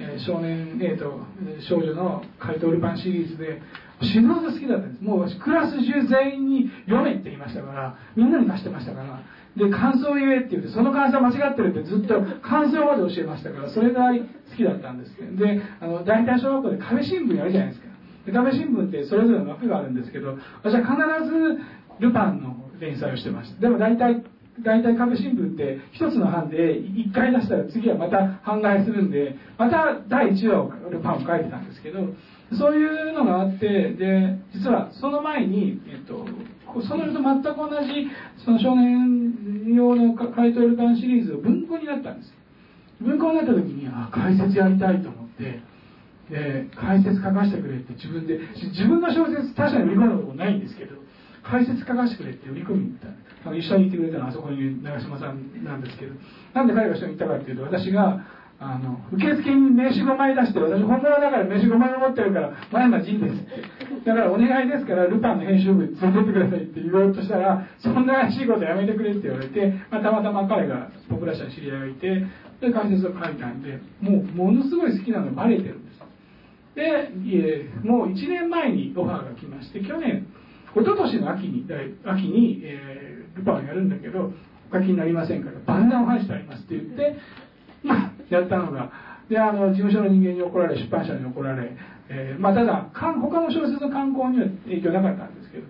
え、少年、えーと、少女の怪盗ルパンシリーズで死ぬほど好きだったんです。もうクラス中全員に読めって言いましたからみんなに貸してましたから。で感想を言えって言ってその感想間違ってるってずっと感想まで教えましたからそれぐらい好きだったんですであの大体小学校で壁新聞やるじゃないですか。で壁新聞ってそれぞれの枠があるんですけど私は必ずルパンの連載をしてました。でも大体大体壁新聞って一つの版で1回出したら次はまた版替えするんでまた第1話をルパンを書いてたんですけどそういうのがあってで実はその前に、えっと、その人と全く同じその少年用の怪盗ルパンシリーズを文庫になったんです。文庫になった時にあ解説やりたいと思ってで解説書かせてくれって自分で自分の小説確かに売り込んだことないんですけど解説書かせてくれって売り込みに行った一緒にいてくれたのはあそこに長嶋さんなんですけど。なんで彼が一緒に行ったかっていうと私があの受付に名刺5枚出して私本物だから名刺5枚持ってるから前山仁ですって。だからお願いですからルパンの編集部に連れてってくださいって言おうとしたらそんな怪しいことやめてくれって言われて、まあ、たまたま彼が僕ら社の知り合いがいてで解説を書いたんでもうものすごい好きなのがバレてるんです。でもう1年前にオファーが来まして去年一昨年の秋に秋に、えー、ルパンをやるんだけどお書きになりませんから万難を排してありますって言ってまあやったのがであの事務所の人間に怒られ出版社に怒られ、えー、まあ、ただ他の小説の刊行には影響なかったんですけど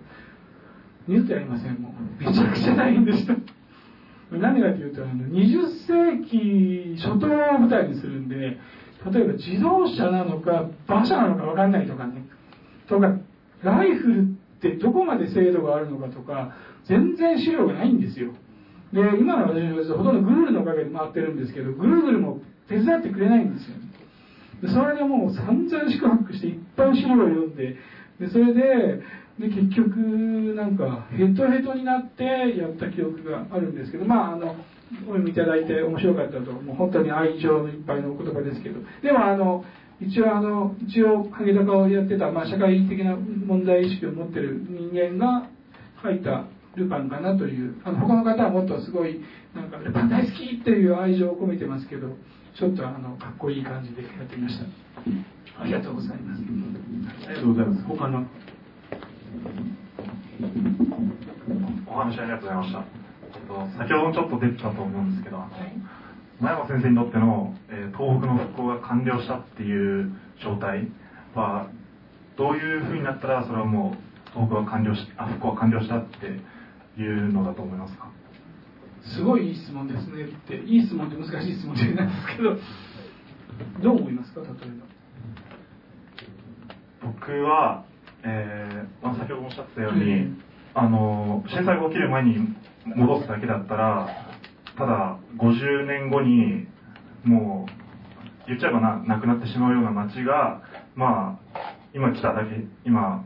二度とやりませんもう。めちゃくちゃ大変でした。何かというとあの20世紀初頭を舞台にするんで例えば自動車なのか馬車なのか分かんないとかね。とかライフルってどこまで精度があるのかとか全然資料がないんですよ。で今の私の小説ほとんどグルールのおかげで回ってるんですけどグルールも手伝ってくれないんですよでそれでもう散々宿泊していっぱい資料を読んででそれでで結局なんかヘトヘトになってやった記憶があるんですけどまああのお読みいただいて面白かったともう本当に愛情のいっぱいのお言葉ですけど。でもあの一応あの一応ハゲタカをやってた、まあ、社会的な問題意識を持ってる人間が書いたルパンかなというあの他の方はもっとすごいなんかルパン大好きっていう愛情を込めてますけどちょっとあのかっこいい感じでやってみました。ありがとうございます。ありがとうございます。他の？お話ありがとうございました。先ほどちょっと出てたと思うんですけど、はい、前山先生にとっての、えー、東北の復興が完了したっていう状態はどういうふうになったらそれはもう東北は完了しあ復興は完了したっていうのだと思いますか？すごいいい質問ですね。っていい質問って難しい質問じゃないですけど。どう思いますか？例えば。僕は、えーまあ、先ほどおっしゃってたように、うん、あの震災が起きる前に戻すだけだったらただ50年後にもう言っちゃえばななくなってしまうような街がまあ今来ただけ今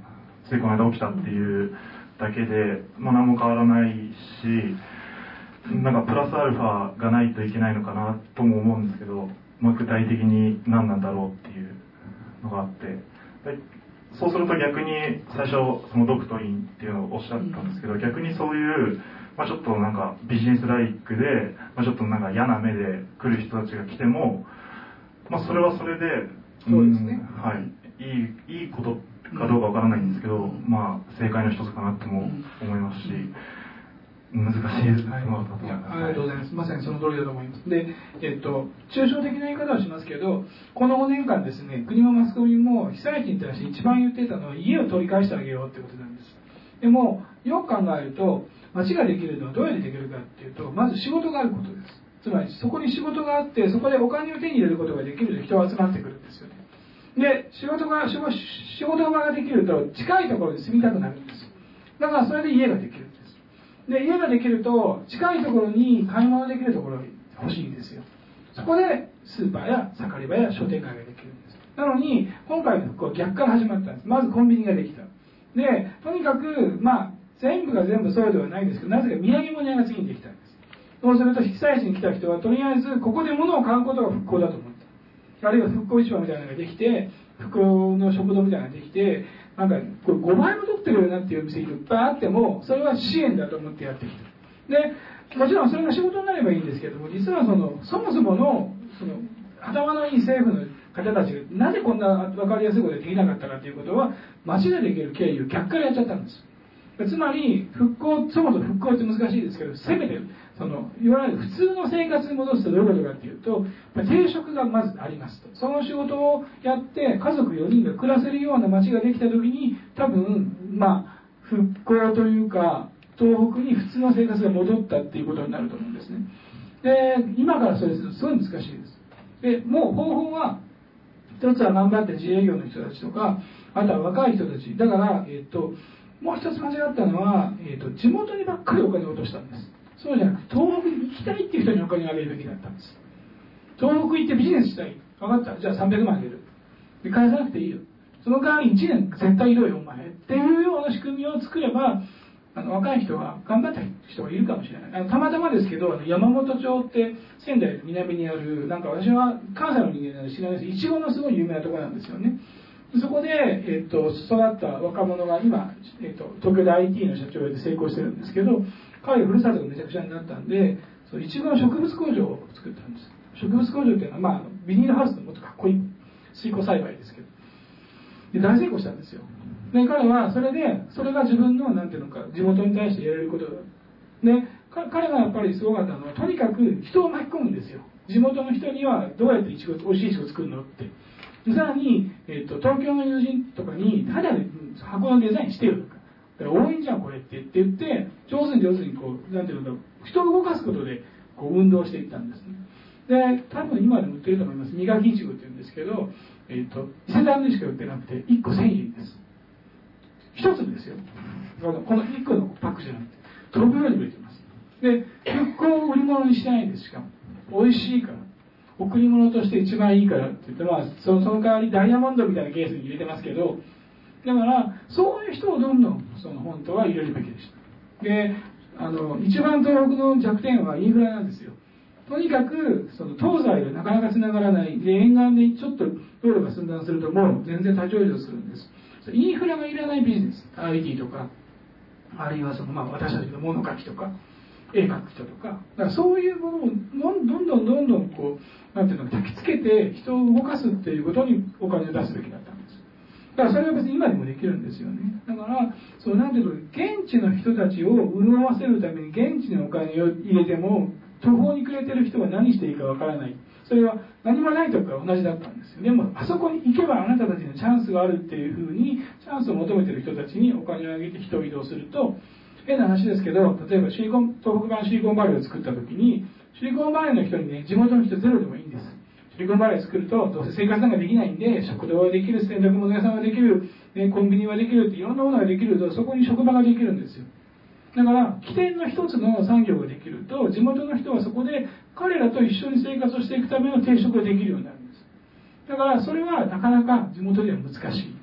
ついこの間起きたっていうだけで、まあ、何も変わらないしなんかプラスアルファがないといけないのかなとも思うんですけど、まあ、具体的に何なんだろうっていうのがあって。そうすると逆に最初そのドクトリンっていうのをおっしゃったんですけど逆にそういう、まあ、ちょっとなんかビジネスライクで、まあ、ちょっとなんか嫌な目で来る人たちが来ても、まあ、それはそれでそうですね、はい、いいいいことかどうかわからないんですけど、まあ正解の一つかなとも思いますし。難しいですね、はい、ありがとうございます。まさにその通りだと思います。で、えっと、抽象的な言い方をしますけど、この5年間ですね、国もマスコミも被災地に対して一番言ってたのは家を取り返してあげようってことなんです。でも、よく考えると、街ができるのはどうやってできるかっていうと、まず仕事があることです。つまり、そこに仕事があって、そこでお金を手に入れることができると人は集まってくるんですよね。で、仕事が、仕事場ができると、近いところに住みたくなるんです。だからそれで家ができる。で家ができると近いところに買い物できるところが欲しいんですよ。そこでスーパーや盛り場や商店街ができるんです。なのに今回の復興は逆から始まったんです。まずコンビニができた。でとにかくまあ全部が全部そうではないんですけどなぜか土産物屋が次にできたんです。そうすると被災地に来た人はとりあえずここで物を買うことが復興だと思った。あるいは復興市場みたいなのができて復興の食堂みたいなのができてなんかこれ5倍も取ってるよなっていう店いっぱいあってもそれは支援だと思ってやってきたでもちろんそれが仕事になればいいんですけども実はそのそもそものその頭のいい政府の方たちがなぜこんな分かりやすいことができなかったかということは街でできる経緯を逆からやっちゃったんです。つまり復興そもそも復興って難しいですけどせめてそのいわゆる普通の生活に戻すとどういうことかっていうと定職がまずありますと。その仕事をやって家族4人が暮らせるような街ができた時に多分まあ復興というか東北に普通の生活が戻ったっていうことになると思うんですね。で今からそれするとすごい難しいです。でもう方法は一つは頑張って自営業の人たちとかあとは若い人たち。だから、えっと、もう一つ間違ったのは、えっと、地元にばっかりお金を落としたんです。そうじゃなくて東北に行きたいっていう人にお金をあげるべきだったんです。東北行ってビジネスしたい。分かった？じゃあ300万あげる。で返さなくていいよ。その代わり1年絶対いろよお前っていうような仕組みを作ればあの若い人は頑張った人がいるかもしれない。あのたまたまですけど山本町って仙台の南にあるなんか私は関西の人間なので知らないです。いちごのすごい有名なところなんですよね。そこで、えっと、育った若者が今、えっと、東京で IT の社長で成功してるんですけど彼ふるさとがめちゃくちゃになったんでそのいちごの植物工場を作ったんです。植物工場っていうのは、まあ、ビニールハウスのもっとかっこいい水耕栽培ですけど。で大成功したんですよ。で彼はそれでそれが自分のなんていうのか地元に対してやれることだ。で彼がやっぱりすごかったのはとにかく人を巻き込むんですよ。地元の人にはどうやっていちご美味しいいちご作るのって。さらに、えーと、東京の友人とかにただ箱のデザインしてよと。だから応援じゃんこれって言って上手に上手にこうなんていうの人を動かすことでこう運動していったんですね。で多分今でも売ってると思います。磨きいちごっていうんですけど、えーと、伊勢丹でしか売ってなくて1個1000円です。1粒ですよ。この1個のパックじゃなくて飛ぶように売れてます。で復興を売り物にしてないんですしかも。美味しいから。贈り物として一番いいからって言って、まあ、そのその代わりダイヤモンドみたいなケースに入れてますけどだからそういう人をどんどんその本当は入れるべきでした。であの一番東北の弱点はインフラなんですよ。とにかくその東西でなかなかつながらない。で沿岸でちょっと道路が寸断するともう全然立ち往生するんです。インフラがいらないビジネス。IT とか。あるいはその、まあ、私たちの物書きとか。絵描く人とか。だからそういうものをどんどんどんどんこうなんていうの焚きつけて人を動かすっていうことにお金を出すべきだった。だからそれは別に今でもできるんですよね。だからそうなんていうの現地の人たちを潤わせるために現地にお金を入れても途方に暮れてる人が何していいかわからない。それは何もない時から同じだったんですよでもあそこに行けばあなたたちのチャンスがあるっていうふうにチャンスを求めてる人たちにお金をあげて人を移動すると変な話ですけど例えばシリコン東北版シリコンバレーを作った時にシリコンバレーの人にね地元の人ゼロでもいいんです。シリコンバレー作るとどうせ生活なんかできないんで食堂はできる洗濯物屋さんはできる、ね、コンビニはできるっていろんなものができるとそこに職場ができるんですよ。だから起点の一つの産業ができると地元の人はそこで彼らと一緒に生活をしていくための定職ができるようになるんです。だからそれはなかなか地元では難しい。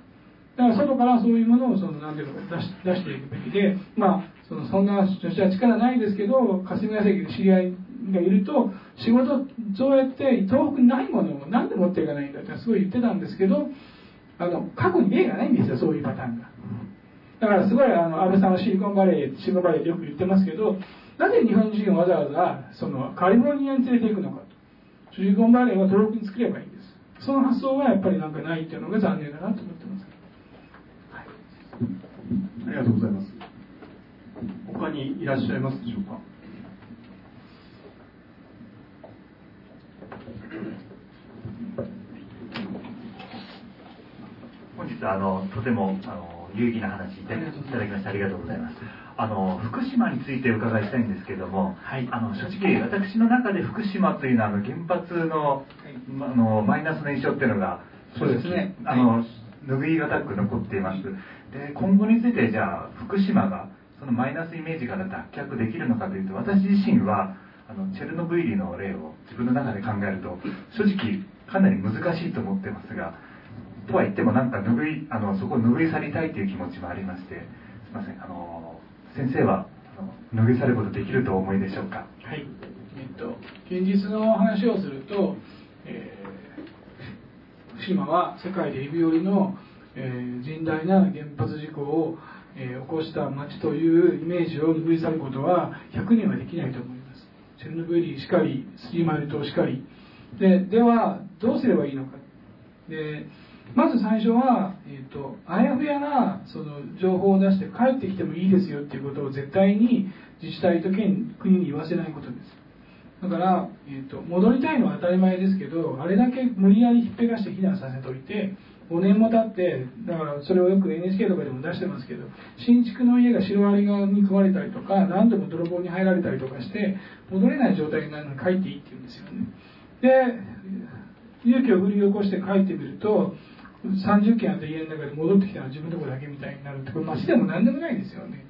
だから外からそういうものをその何ていうのか出し出していくべきでまあそのそんな女子は力ないですけど霞が関の知り合いがいると仕事そうやって東北にないものを何で持っていかないんだってすごい言ってたんですけどあの過去に例がないんですよそういうパターンが。だからすごいあの安倍さんはシリコンバレーシリコンバレーってよく言ってますけどなぜ日本人をわざわざそのカリフォルニアに連れて行くのかと。シリコンバレーは東北に作ればいいんです。その発想はやっぱりなんかないっていうのが残念だなと思ってます、はい、ありがとうございます。他にいらっしゃいますでしょうか？本日あのとてもあの有意義な話いただきましてありがとうございます。あの福島について伺いしたいんですけれども、はい、あの正直私の中で福島というのはあの原発の,、あのマイナスの印象っていうのがそうですね。あの、拭いがたく残っています。で今後についてじゃあ福島がそのマイナスイメージから脱却できるのかというと私自身はあのチェルノブイリの例を自分の中で考えると正直かなり難しいと思ってますがとは言ってもなんか拭いあのそこを拭い去りたいという気持ちもありましてすいませんあの先生はあの拭い去ることできるとお思いでしょうか？はい。えっと現実の話をすると、えー、福島は世界で指折りの、えー、甚大な原発事故を、えー、起こした町というイメージを拭い去ることは100人はできないと思います。チェルノブイリしかりスリーマイル島しかり。でではどうすればいいのか。でまず最初は、えーと、あやふやなその情報を出して帰ってきてもいいですよっていうことを絶対に自治体と県国に言わせないことです。だから、えーと、戻りたいのは当たり前ですけどあれだけ無理やりひっぺがして避難させといて5年も経ってだからそれをよく NHK とかでも出してますけど新築の家がシロアリ側に組まれたりとか何度も泥棒に入られたりとかして戻れない状態になるのに帰っていいって言うんですよね。で勇気を振り起こして帰ってみると30件あった家の中で戻ってきたのは自分のとこだけみたいになるってこれ街でも何でもないですよね。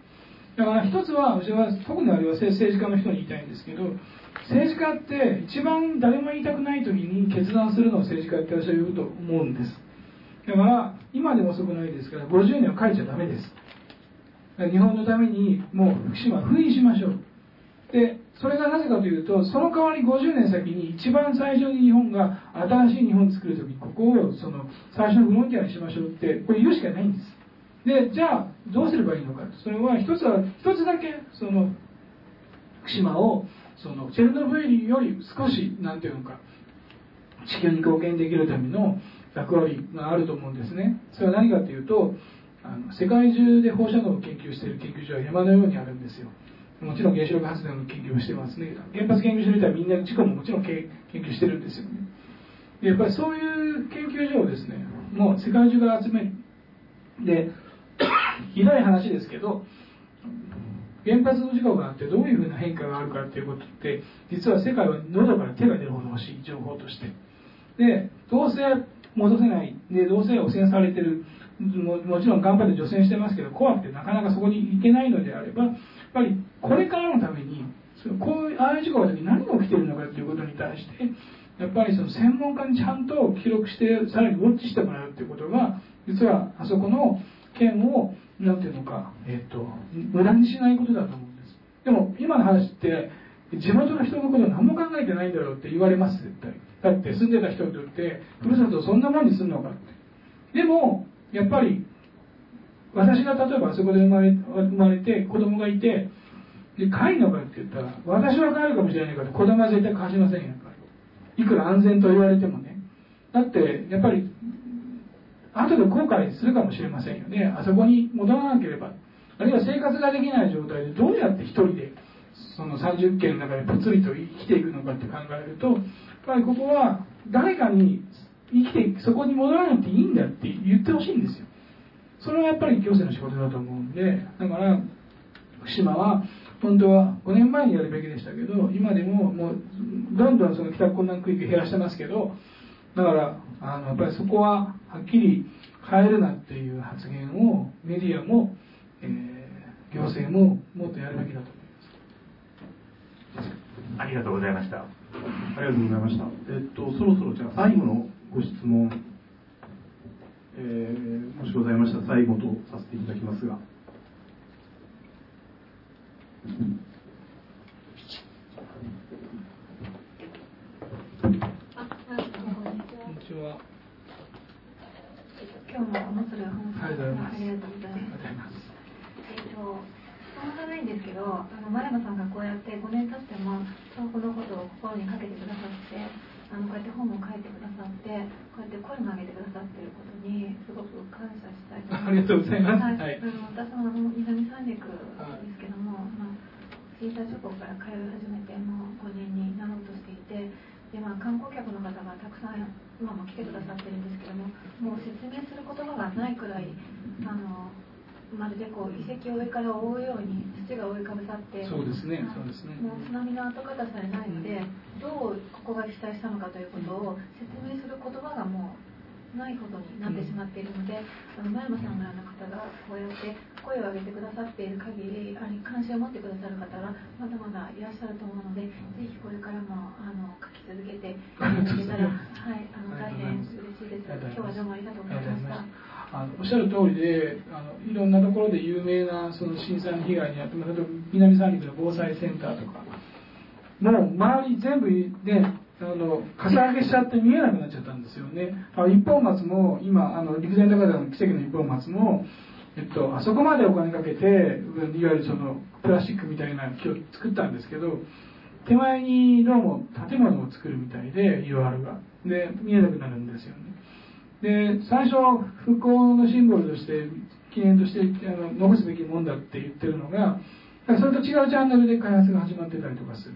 だから一つは私は特にあれは政治家の人に言いたいんですけど政治家って一番誰も言いたくない時に決断するのを政治家って私は言うと思うんです。だから今でも遅くないですから50年は書いちゃダメです。日本のためにもう福島封印しましょう。でそれがなぜかというとその代わり50年先に一番最初に日本が新しい日本を作る時ここをその最初のフロンティアにしましょうってこれ言うしかないんです。でじゃあどうすればいいのかそれは一つは一つだけその福島をそのチェルノブイリより少し何ていうのか地球に貢献できるための役割があると思うんですね。それは何かというとあの世界中で放射能を研究している研究所は山のようにあるんですよ。もちろん原子力発電の研究もしてますね。原発研究所みたいみんな事故ももちろん研究してるんですよね。でやっぱりそういう研究所をですねもう世界中から集めるでひどい話ですけど原発の事故があってどういうふうな変化があるかっていうことって実は世界は喉から手が出るほど欲しい情報として。でどうせ戻せない。でどうせ汚染されてる。ももちろん頑張って除染してますけど怖くてなかなかそこに行けないのであればやっぱりこれからのためにそのこういうああいう事故が時何が起きてるのかということに対してやっぱりその専門家にちゃんと記録してさらにウォッチしてもらうということが実はあそこの件を何ていうのか、えーと、無駄にしないことだと思うんです。でも今の話って地元の人のこと何も考えてないんだろうって言われます。絶対だって住んでた人にとってふるさとそんなもんにすんのか。ってでもやっぱり私が例えばあそこで生まれ生まれて子供がいてで帰るのかって言ったら私は帰るかもしれないけど子供は絶対帰しませんやっぱり。いくら安全と言われてもね。だってやっぱり後で後悔するかもしれませんよね。あそこに戻らなければ。あるいは生活ができない状態でどうやって一人でその30件の中でぽつりと生きていくのかって考えるとやっぱりここは誰かに生きていくそこに戻らなくていいんだって言ってほしいんですよ。それはやっぱり行政の仕事だと思うんでだから福島は本当は5年前にやるべきでしたけど今でももうどんどんその帰宅困難区域減らしてますけどだからあのやっぱりそこははっきり変えるなっていう発言をメディアも、えー、行政ももっとやるべきだと。ありがとうございました。ありがとうございました。えっとそろそろじゃあ最後のご質問えー、もしございましたら最後とさせていただきますが。今日も面白い話ありがとうございます。えっ、と質問がないんですけど、あの前山さんがこうやって5年経っても東北のことを心にかけてくださって。あのこうやって本を書いてくださってこうやって声を上げてくださってることにすごく感謝したいと思います。ありがとうございます。はい、あの私もあの南三陸ですけども、まあ、震災直後から通い始めてもう5年になろうとしていて。でまあ、観光客の方がたくさん今も来てくださってるんですけどももう説明する言葉がないくらいあのまるでこう遺跡を上から覆うように土が覆いかぶさってそうですねそうですね。もう津波の跡形さえないので、どうここが被災したのかということを説明する言葉がもうないほどになってしまっているので、あの前山さんのような方がこうやって声を上げてくださっている限りあ関心を持ってくださる方がまだまだいらっしゃると思うのでぜひこれからもあの書き続けていただけたらはいあの大変嬉しいです。今日はどうもありがとうございましたあのおっしゃる通りであのいろんなところで有名なその震災の被害に遭って例えば南三陸の防災センターとかもう周り全部ねあの、かさ上げしちゃって見えなくなっちゃったんですよね。あ一本松も、今、あの、陸前高田の奇跡の一本松も、えっと、あそこまでお金かけて、いわゆるその、プラスチックみたいな木を作ったんですけど、手前にどうも建物を作るみたいで、色あるが。で、見えなくなるんですよね。で、最初、復興のシンボルとして、記念としてあの残すべきもんだって言ってるのが、それと違うチャンネルで開発が始まってたりとかする。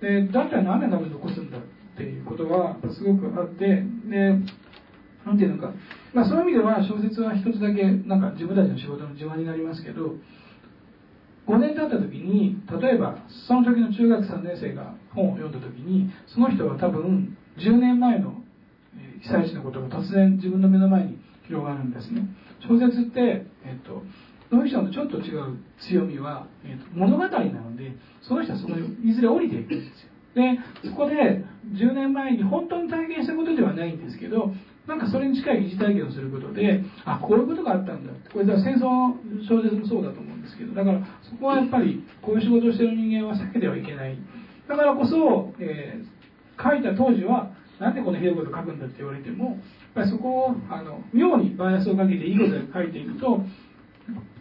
でだったら何年ために残すんだっていうことがすごくあってでなんていうのか、まあ、そういう意味では小説は一つだけなんか自分たちの仕事の自慢になりますけど5年経った時に例えばその時の中学3年生が本を読んだ時にその人は多分10年前の被災地のことが突然自分の目の前に広がるんですね。小説って、えっと、その人のちょっと違う強みは、えーと、物語なのでその人はそこにいずれ降りていくんですよ。でそこで10年前に本当に体験したことではないんですけどなんかそれに近い疑似体験をすることであこういうことがあったんだこれ戦争の小説もそうだと思うんですけどだからそこはやっぱりこういう仕事をしている人間は避けてはいけない。だからこそ、えー、書いた当時はなんでこのひどいこと書くんだって言われてもやっぱりそこをあの妙にバイアスをかけていいことで書いていくと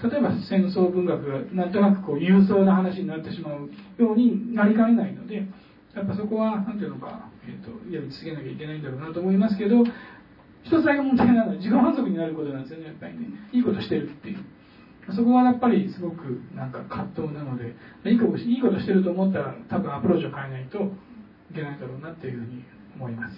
例えば戦争文学がなんとなくこう郵送な話になってしまうようになりかねないのでやっぱそこは何ていうのか、えーと、やり続けなきゃいけないんだろうなと思いますけど一つだけ問題なのは自己満足になることなんですよねやっぱりね。いいことしてるっていう。そこはやっぱりすごくなんか葛藤なのでいいこといいことしてると思ったら多分アプローチを変えないといけないだろうなっていうふうに思います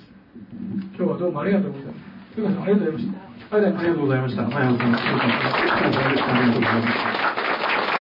今日はどうもありがとうございます。ありがとうございました。ありがとうございました。前山さん、ありがとうございました。